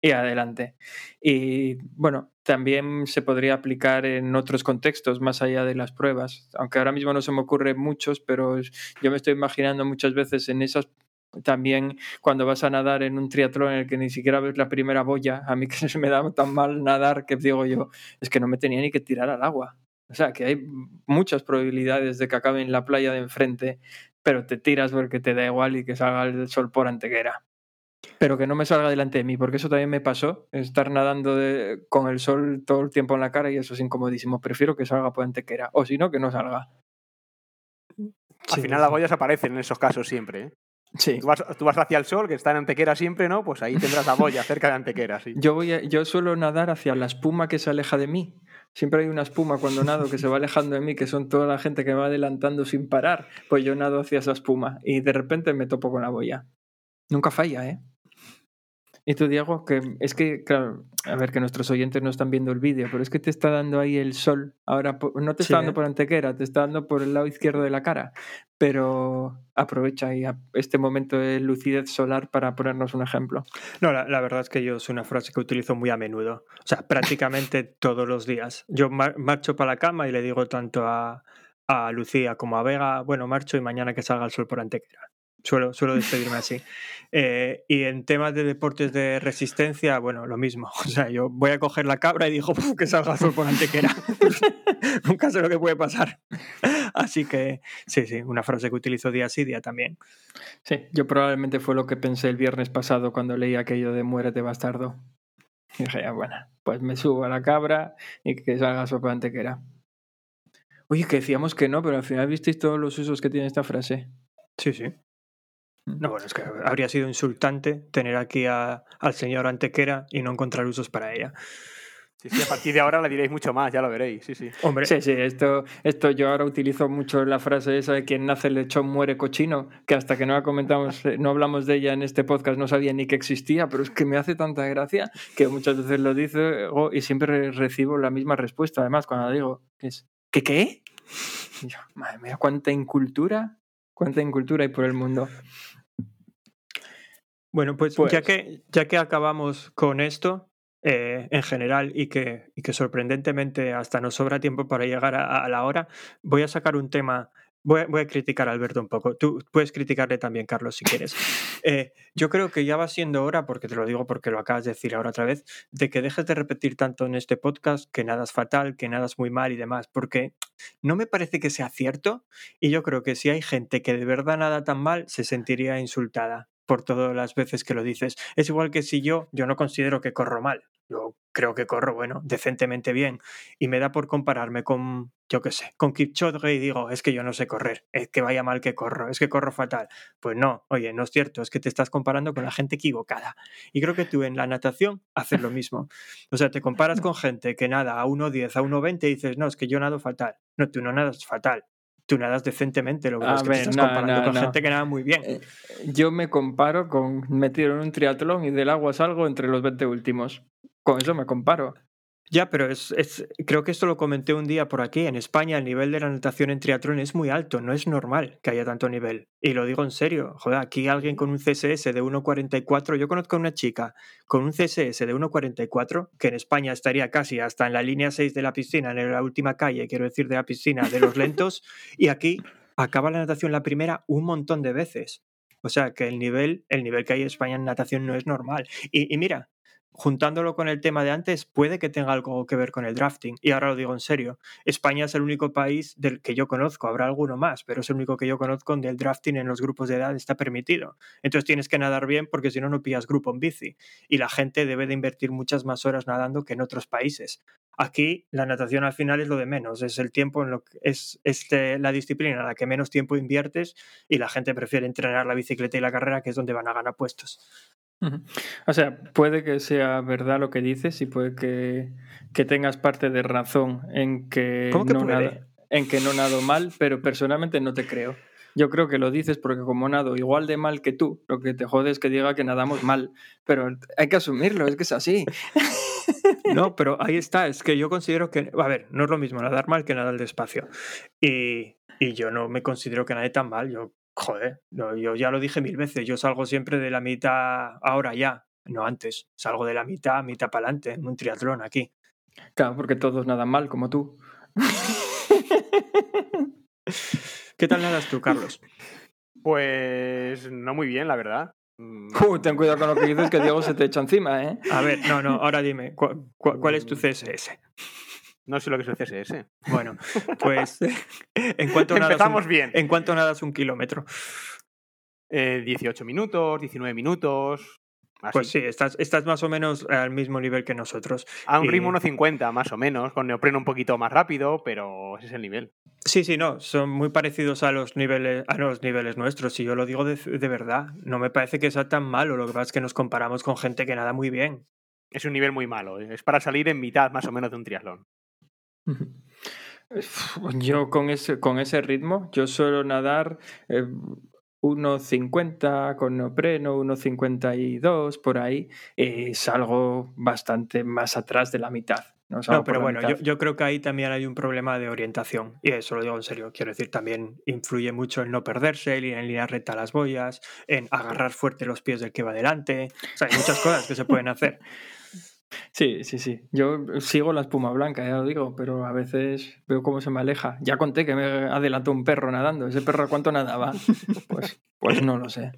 Speaker 2: y adelante. Y bueno, también se podría aplicar en otros contextos más allá de las pruebas, aunque ahora mismo no se me ocurren muchos, pero yo me estoy imaginando muchas veces en esas también cuando vas a nadar en un triatlón en el que ni siquiera ves la primera boya, a mí *laughs* que se me da tan mal nadar que digo yo, es que no me tenía ni que tirar al agua. O sea, que hay muchas probabilidades de que acabe en la playa de enfrente, pero te tiras porque te da igual y que salga el sol por antequera. Pero que no me salga delante de mí, porque eso también me pasó, estar nadando de- con el sol todo el tiempo en la cara y eso es incomodísimo. Prefiero que salga por antequera, o si no, que no salga.
Speaker 4: Al
Speaker 3: Sí,
Speaker 4: final las boyas aparecen en esos casos siempre, ¿eh?
Speaker 2: Sí.
Speaker 4: Tú vas, tú vas hacia el sol, que está en Antequera siempre, ¿no? Pues ahí tendrás la boya cerca de Antequera, sí.
Speaker 2: Yo, voy a- yo suelo nadar hacia la espuma que se aleja de mí. Siempre hay una espuma cuando nado que se va alejando de mí, que son toda la gente que me va adelantando sin parar. Pues yo nado hacia esa espuma y de repente me topo con la boya. Nunca falla, ¿eh? Y tú, Diego, que es que, claro, a ver, que nuestros oyentes no están viendo el vídeo, pero es que te está dando ahí el sol. Ahora, no te está
Speaker 3: Sí,
Speaker 2: dando por antequera, te está dando por el lado izquierdo de la cara. Pero aprovecha ahí este momento de lucidez solar para ponernos un ejemplo.
Speaker 3: No, la, la verdad es que yo es una frase que utilizo muy a menudo. O sea, prácticamente *laughs* todos los días. Yo mar- marcho para la cama y le digo tanto a, a Lucía como a Vega, bueno, marcho y mañana que salga el sol por Antequera. Suelo, suelo despedirme así. Eh, y en temas de deportes de resistencia, bueno, lo mismo. *laughs* O sea, yo voy a coger la cabra y digo "Puf, que salga sol por Antequera. *laughs* Nunca sé lo que puede pasar. Así que, sí, sí, una frase que utilizo día sí, día también.
Speaker 2: Sí, yo probablemente fue lo que pensé el viernes pasado cuando leí aquello de muérete bastardo. Y dije, "Ah, bueno, pues me subo a la cabra y que salga sopa antequera. Oye, que decíamos que no, pero al final visteis todos los usos que tiene esta frase.
Speaker 3: Sí, sí. No, bueno, es que habría sido insultante tener aquí a- al señor Antequera y no encontrar usos para ella.
Speaker 4: Sí, sí, a partir de ahora la diréis mucho más, ya lo veréis, sí, sí.
Speaker 3: Hombre,
Speaker 2: Sí, sí, esto, esto yo ahora utilizo mucho la frase esa de quien nace lechón muere cochino, que hasta que no la comentamos, eh, no hablamos de ella en este podcast, no sabía ni que existía, pero es que me hace tanta gracia que muchas veces lo digo y siempre recibo la misma respuesta, además, cuando digo, que es, ¿qué qué? Y yo, madre mía, cuánta incultura, cuánta incultura hay por el mundo.
Speaker 3: Bueno, pues,
Speaker 2: Pues-
Speaker 3: Ya, que, ya que acabamos con esto, eh, en general, y que, y que sorprendentemente hasta nos sobra tiempo para llegar a, a la hora, voy a sacar un tema. Voy a, voy a criticar a Alberto un poco. Tú puedes criticarle también, Carlos, si quieres. Eh, yo creo que ya va siendo hora, porque te lo digo porque lo acabas de decir ahora otra vez, de que dejes de repetir tanto en este podcast que nada es fatal, que nada es muy mal y demás, porque no me parece que sea cierto y yo creo que si hay gente que de verdad nada tan mal, se sentiría insultada por todas las veces que lo dices. Es igual que si yo, yo no considero que corro mal. Yo creo que corro, bueno, decentemente bien. Y me da por compararme con, yo qué sé, con Kipchoge y digo, es que yo no sé correr, es que vaya mal que corro, es que corro fatal. Pues no, oye, no es cierto, es que te estás comparando con la gente equivocada. Y creo que tú en la natación haces lo mismo. O sea, te comparas *laughs* con gente que nada a 1.10, a 1.20 y dices, no, es que yo nado fatal. No, tú no nadas fatal. Tú nadas decentemente, lo que
Speaker 2: A
Speaker 3: es que
Speaker 2: ver,
Speaker 3: te estás
Speaker 2: no,
Speaker 3: comparando
Speaker 2: no,
Speaker 3: con
Speaker 2: no.
Speaker 3: gente que nada muy bien.
Speaker 2: Eh, Yo me comparo con metido en un triatlón y del agua salgo entre los 20 últimos. Con eso me comparo.
Speaker 3: Ya, pero es, es- creo que esto lo comenté un día por aquí. En España el nivel de la natación en triatlón es muy alto, no es normal que haya tanto nivel. Y lo digo en serio. Joder, aquí alguien con un CSS de 1.44, yo conozco a una chica con un CSS de 1.44, que en España estaría casi hasta en la línea 6 de la piscina, en la última calle, quiero decir, de la piscina de los lentos, y aquí acaba la natación la primera un montón de veces. O sea que el nivel, el nivel que hay en España en natación no es normal. Y, y mira, juntándolo con el tema de antes, puede que tenga algo que ver con el drafting. Y ahora lo digo en serio. España es el único país del que yo conozco, habrá alguno más, pero es el único que yo conozco donde el drafting en los grupos de edad está permitido. Entonces tienes que nadar bien porque si no, no pillas grupo en bici. Y la gente debe de invertir muchas más horas nadando que en otros países. Aquí la natación al final es lo de menos, es el tiempo en lo que es este, la disciplina en la que menos tiempo inviertes y la gente prefiere entrenar la bicicleta y la carrera, que es donde van a ganar puestos.
Speaker 2: O sea, puede que sea verdad lo que dices y puede que, que tengas parte de razón en que,
Speaker 3: ¿Cómo que
Speaker 2: no nado- en que no nado mal, pero personalmente no te creo. Yo creo que lo dices porque como nado igual de mal que tú, lo que te jode es que diga que nadamos mal, pero hay que asumirlo, es que es así. *laughs*
Speaker 3: No, pero ahí está, es que yo considero que, a ver, no es lo mismo nadar mal que nadar despacio. Y, y yo no me considero que nade tan mal, yo, joder, no, yo ya lo dije mil veces, yo salgo siempre de la mitad, ahora ya, no antes, salgo de la mitad, mitad para adelante, en un triatlón aquí.
Speaker 2: Claro, porque todos nadan mal, como tú. *laughs*
Speaker 3: ¿Qué tal nadas tú, Carlos?
Speaker 4: Pues no muy bien, la verdad. Mm,
Speaker 2: Uh, ten cuidado con lo que dices, que Diego se te echa encima, ¿eh?
Speaker 3: A ver, no, no, ahora dime, ¿cu- cu- cuál es tu CSS?
Speaker 4: No sé lo que es el CSS.
Speaker 3: Bueno, pues, *laughs* ¿en un-
Speaker 4: Empezamos bien.
Speaker 3: ¿En cuánto nadas un kilómetro?
Speaker 4: Eh, 18 minutos, 19 minutos. Así.
Speaker 3: Pues sí, estás, estás más o menos al mismo nivel que nosotros.
Speaker 4: A un
Speaker 3: y-
Speaker 4: ritmo 1.50 más o menos, con neopreno un poquito más rápido, pero ese es el nivel.
Speaker 3: Sí, sí, no, son muy parecidos a los niveles, a los niveles nuestros. Y yo lo digo de, de verdad, no me parece que sea tan malo. Lo que pasa es que nos comparamos con gente que nada muy bien.
Speaker 4: Es un nivel muy malo. Es para salir en mitad más o menos de un triatlón.
Speaker 2: Yo con ese, con ese ritmo, yo suelo nadar eh, 1.50 con neopreno, 1.52 por ahí, y salgo bastante más atrás de la mitad. No,
Speaker 3: No, pero bueno, yo, creo que ahí también hay un problema de orientación. Y eso lo digo en serio. Quiero decir, también influye mucho en no perderse, en ir en línea recta a las boyas, en agarrar fuerte los pies del que va delante. O sea, hay muchas cosas que se pueden hacer. *laughs*
Speaker 2: Sí, sí, sí. Yo sigo la espuma blanca, ya lo digo, pero a veces veo cómo se me aleja. Ya conté que me adelantó un perro nadando. ¿Ese perro cuánto nadaba? *laughs* Pues, pues no lo sé.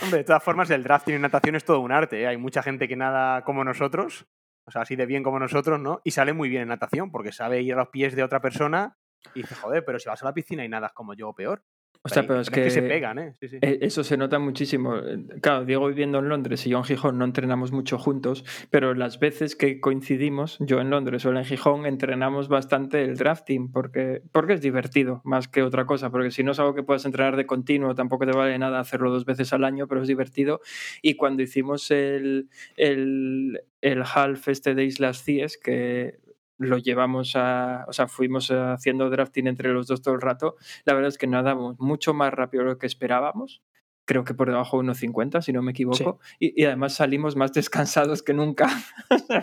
Speaker 4: Hombre, de todas formas, el drafting en natación es todo un arte. ¿eh? Hay mucha gente que nada como nosotros, o sea, así de bien como nosotros, ¿no? Y sale muy bien en natación, porque sabe ir a los pies de otra persona y dice, joder, pero si vas a la piscina y nadas como yo o peor.
Speaker 2: O sea, pero es
Speaker 4: diferencias
Speaker 2: que,
Speaker 4: se pegan, ¿eh? Sí, sí.
Speaker 2: eh, eso se nota muchísimo. Claro, Diego viviendo en Londres y yo en Gijón no entrenamos mucho juntos, pero las veces que coincidimos, yo en Londres o en Gijón, entrenamos bastante el drafting porque, porque es divertido más que otra cosa, porque si no es algo que puedas entrenar de continuo, tampoco te vale nada hacerlo dos veces al año, pero es divertido. Y cuando hicimos el, el, el half este de Islas Cies, que lo llevamos a, o sea, fuimos haciendo drafting entre los dos todo el rato, la verdad es que nadamos mucho más rápido de lo que esperábamos. Creo que por debajo de 1.50, si no me equivoco. Y, y además salimos más *laughs* descansados que nunca.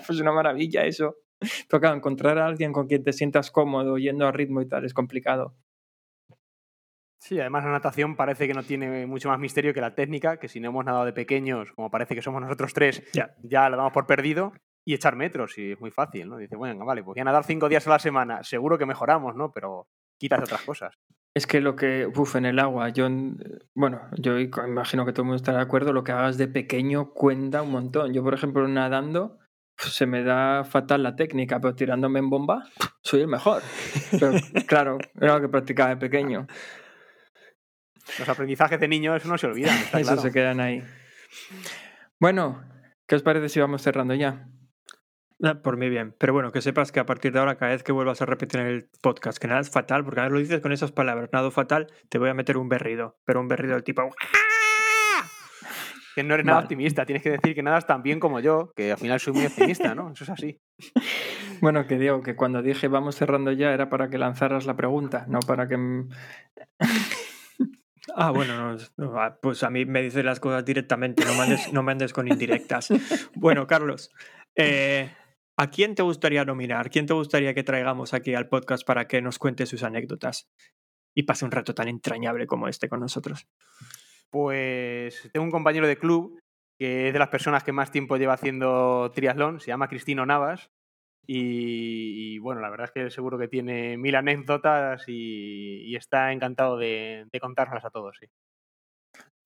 Speaker 2: pues una maravilla eso. Claro, encontrar a alguien con quien te sientas cómodo yendo a ritmo y tal es complicado.
Speaker 4: Sí, además la natación parece que no tiene mucho más misterio que la técnica, que si no hemos nadado de pequeños, como parece que somos nosotros tres,
Speaker 3: Ya.
Speaker 4: ya la damos por perdido. Y echar metros, y es muy fácil, ¿no? Dice, bueno, vale, pues voy a nadar cinco días a la semana, seguro que mejoramos, ¿no? Pero quítate otras cosas.
Speaker 2: Es que lo que, uff, en el agua, yo, bueno, yo imagino que todo el mundo estará de acuerdo, lo que hagas de pequeño cuenta un montón. Yo, por ejemplo, nadando, se me da fatal la técnica, pero tirándome en bomba, soy el mejor. Pero *laughs* claro, era lo que practicaba de pequeño.
Speaker 4: Los aprendizajes de niños no se olvidan, está *laughs*
Speaker 2: Eso
Speaker 4: claro.
Speaker 2: se quedan ahí. Bueno, ¿qué os parece si vamos cerrando ya?
Speaker 3: Ah, Por mí bien. Pero bueno, que sepas que a partir de ahora, cada vez que vuelvas a repetir en el podcast que nada es fatal, porque a ver lo dices con esas palabras, nada fatal, te voy a meter un berrido. Pero un berrido del tipo.
Speaker 4: Que no eres nada
Speaker 2: Vale.
Speaker 4: optimista, tienes que decir que nadas tan bien como yo, que al final soy muy optimista, ¿no? Eso es así. *laughs*
Speaker 2: Bueno, que digo que cuando dije vamos cerrando ya era para que lanzaras la pregunta, no para que... *laughs*
Speaker 3: Ah, bueno, no, no, ah, pues a mí me dices las cosas directamente, no me andes, no me andes con indirectas. *laughs* Bueno, Carlos, eh, ¿a quién te gustaría nominar? ¿Quién te gustaría que traigamos aquí al podcast para que nos cuente sus anécdotas y pase un rato tan entrañable como este con nosotros?
Speaker 4: Pues tengo un compañero de club que es de las personas que más tiempo lleva haciendo triatlón, se llama Cristino Navas. Y, bueno, la verdad es que seguro que tiene mil anécdotas y, está encantado de, de a todos.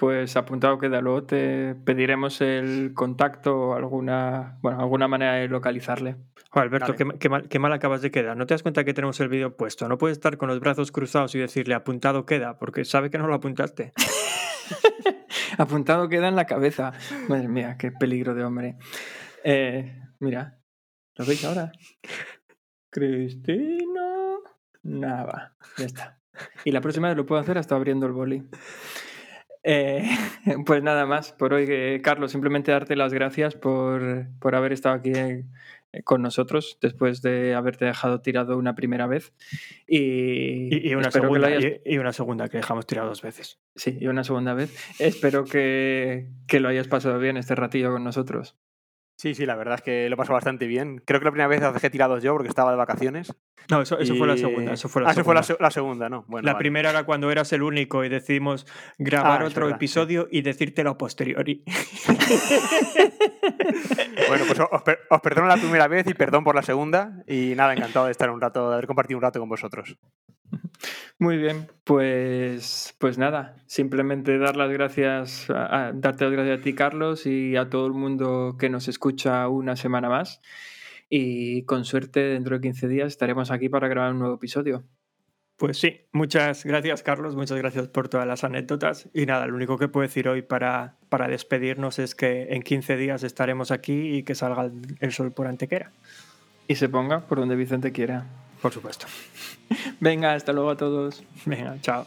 Speaker 2: Pues apuntado queda, luego te pediremos el contacto o alguna, bueno, alguna manera de localizarle.
Speaker 3: Alberto, qué, ma- qué mal, qué mal acabas de quedar. ¿No te das cuenta que tenemos el vídeo puesto? No puedes estar con los brazos cruzados y decirle apuntado queda, porque sabe que no lo apuntaste. *laughs*
Speaker 2: Apuntado queda en la cabeza. Madre mía, qué peligro de hombre. Eh, mira, ¿lo veis ahora? Cristina Nava. Ya está. Y la próxima vez lo puedo hacer hasta abriendo el boli. Eh, *laughs* pues nada más por hoy, eh, Carlos. Simplemente darte las gracias por, por haber estado aquí eh, con nosotros después de haberte dejado tirado una primera vez. Y,
Speaker 3: Y, y una segunda,
Speaker 2: hayas
Speaker 3: y, y una segunda que dejamos tirado dos veces.
Speaker 2: Sí, y una segunda vez. Espero que, que lo hayas pasado bien este ratillo con nosotros.
Speaker 4: Sí, sí, la verdad es que lo pasó bastante bien. Creo que la primera vez las dejé tirados yo porque estaba de vacaciones.
Speaker 3: No, eso, eso fue la segunda. Eso fue la
Speaker 4: ah, eso
Speaker 3: segunda.
Speaker 4: fue la, se- la segunda, ¿no? Bueno,
Speaker 3: La
Speaker 4: vale.
Speaker 3: primera era cuando eras el único y decidimos grabar
Speaker 4: Ah,
Speaker 3: otro
Speaker 4: verdad, sí.
Speaker 3: episodio y decírtelo a posteriori. *laughs*
Speaker 4: Bueno, pues os, per- os perdono la primera vez y perdón por la segunda. Y nada, encantado de estar un rato, de haber compartido un rato con vosotros.
Speaker 2: Muy bien, pues, pues nada, simplemente dar las gracias, a- a- darte las gracias a ti, Carlos, y a todo el mundo que nos escucha una semana más. Y con suerte, dentro de 15 días estaremos aquí para grabar un nuevo episodio.
Speaker 3: Pues sí, muchas gracias Carlos, muchas gracias por todas las anécdotas. Y nada, lo único que puedo decir hoy para, para despedirnos es que en 15 días estaremos aquí y que salga el- el sol por Antequera.
Speaker 2: Y se ponga por donde Vicente quiera.
Speaker 3: Por supuesto.
Speaker 2: Venga, hasta luego a todos.
Speaker 3: Venga, chao.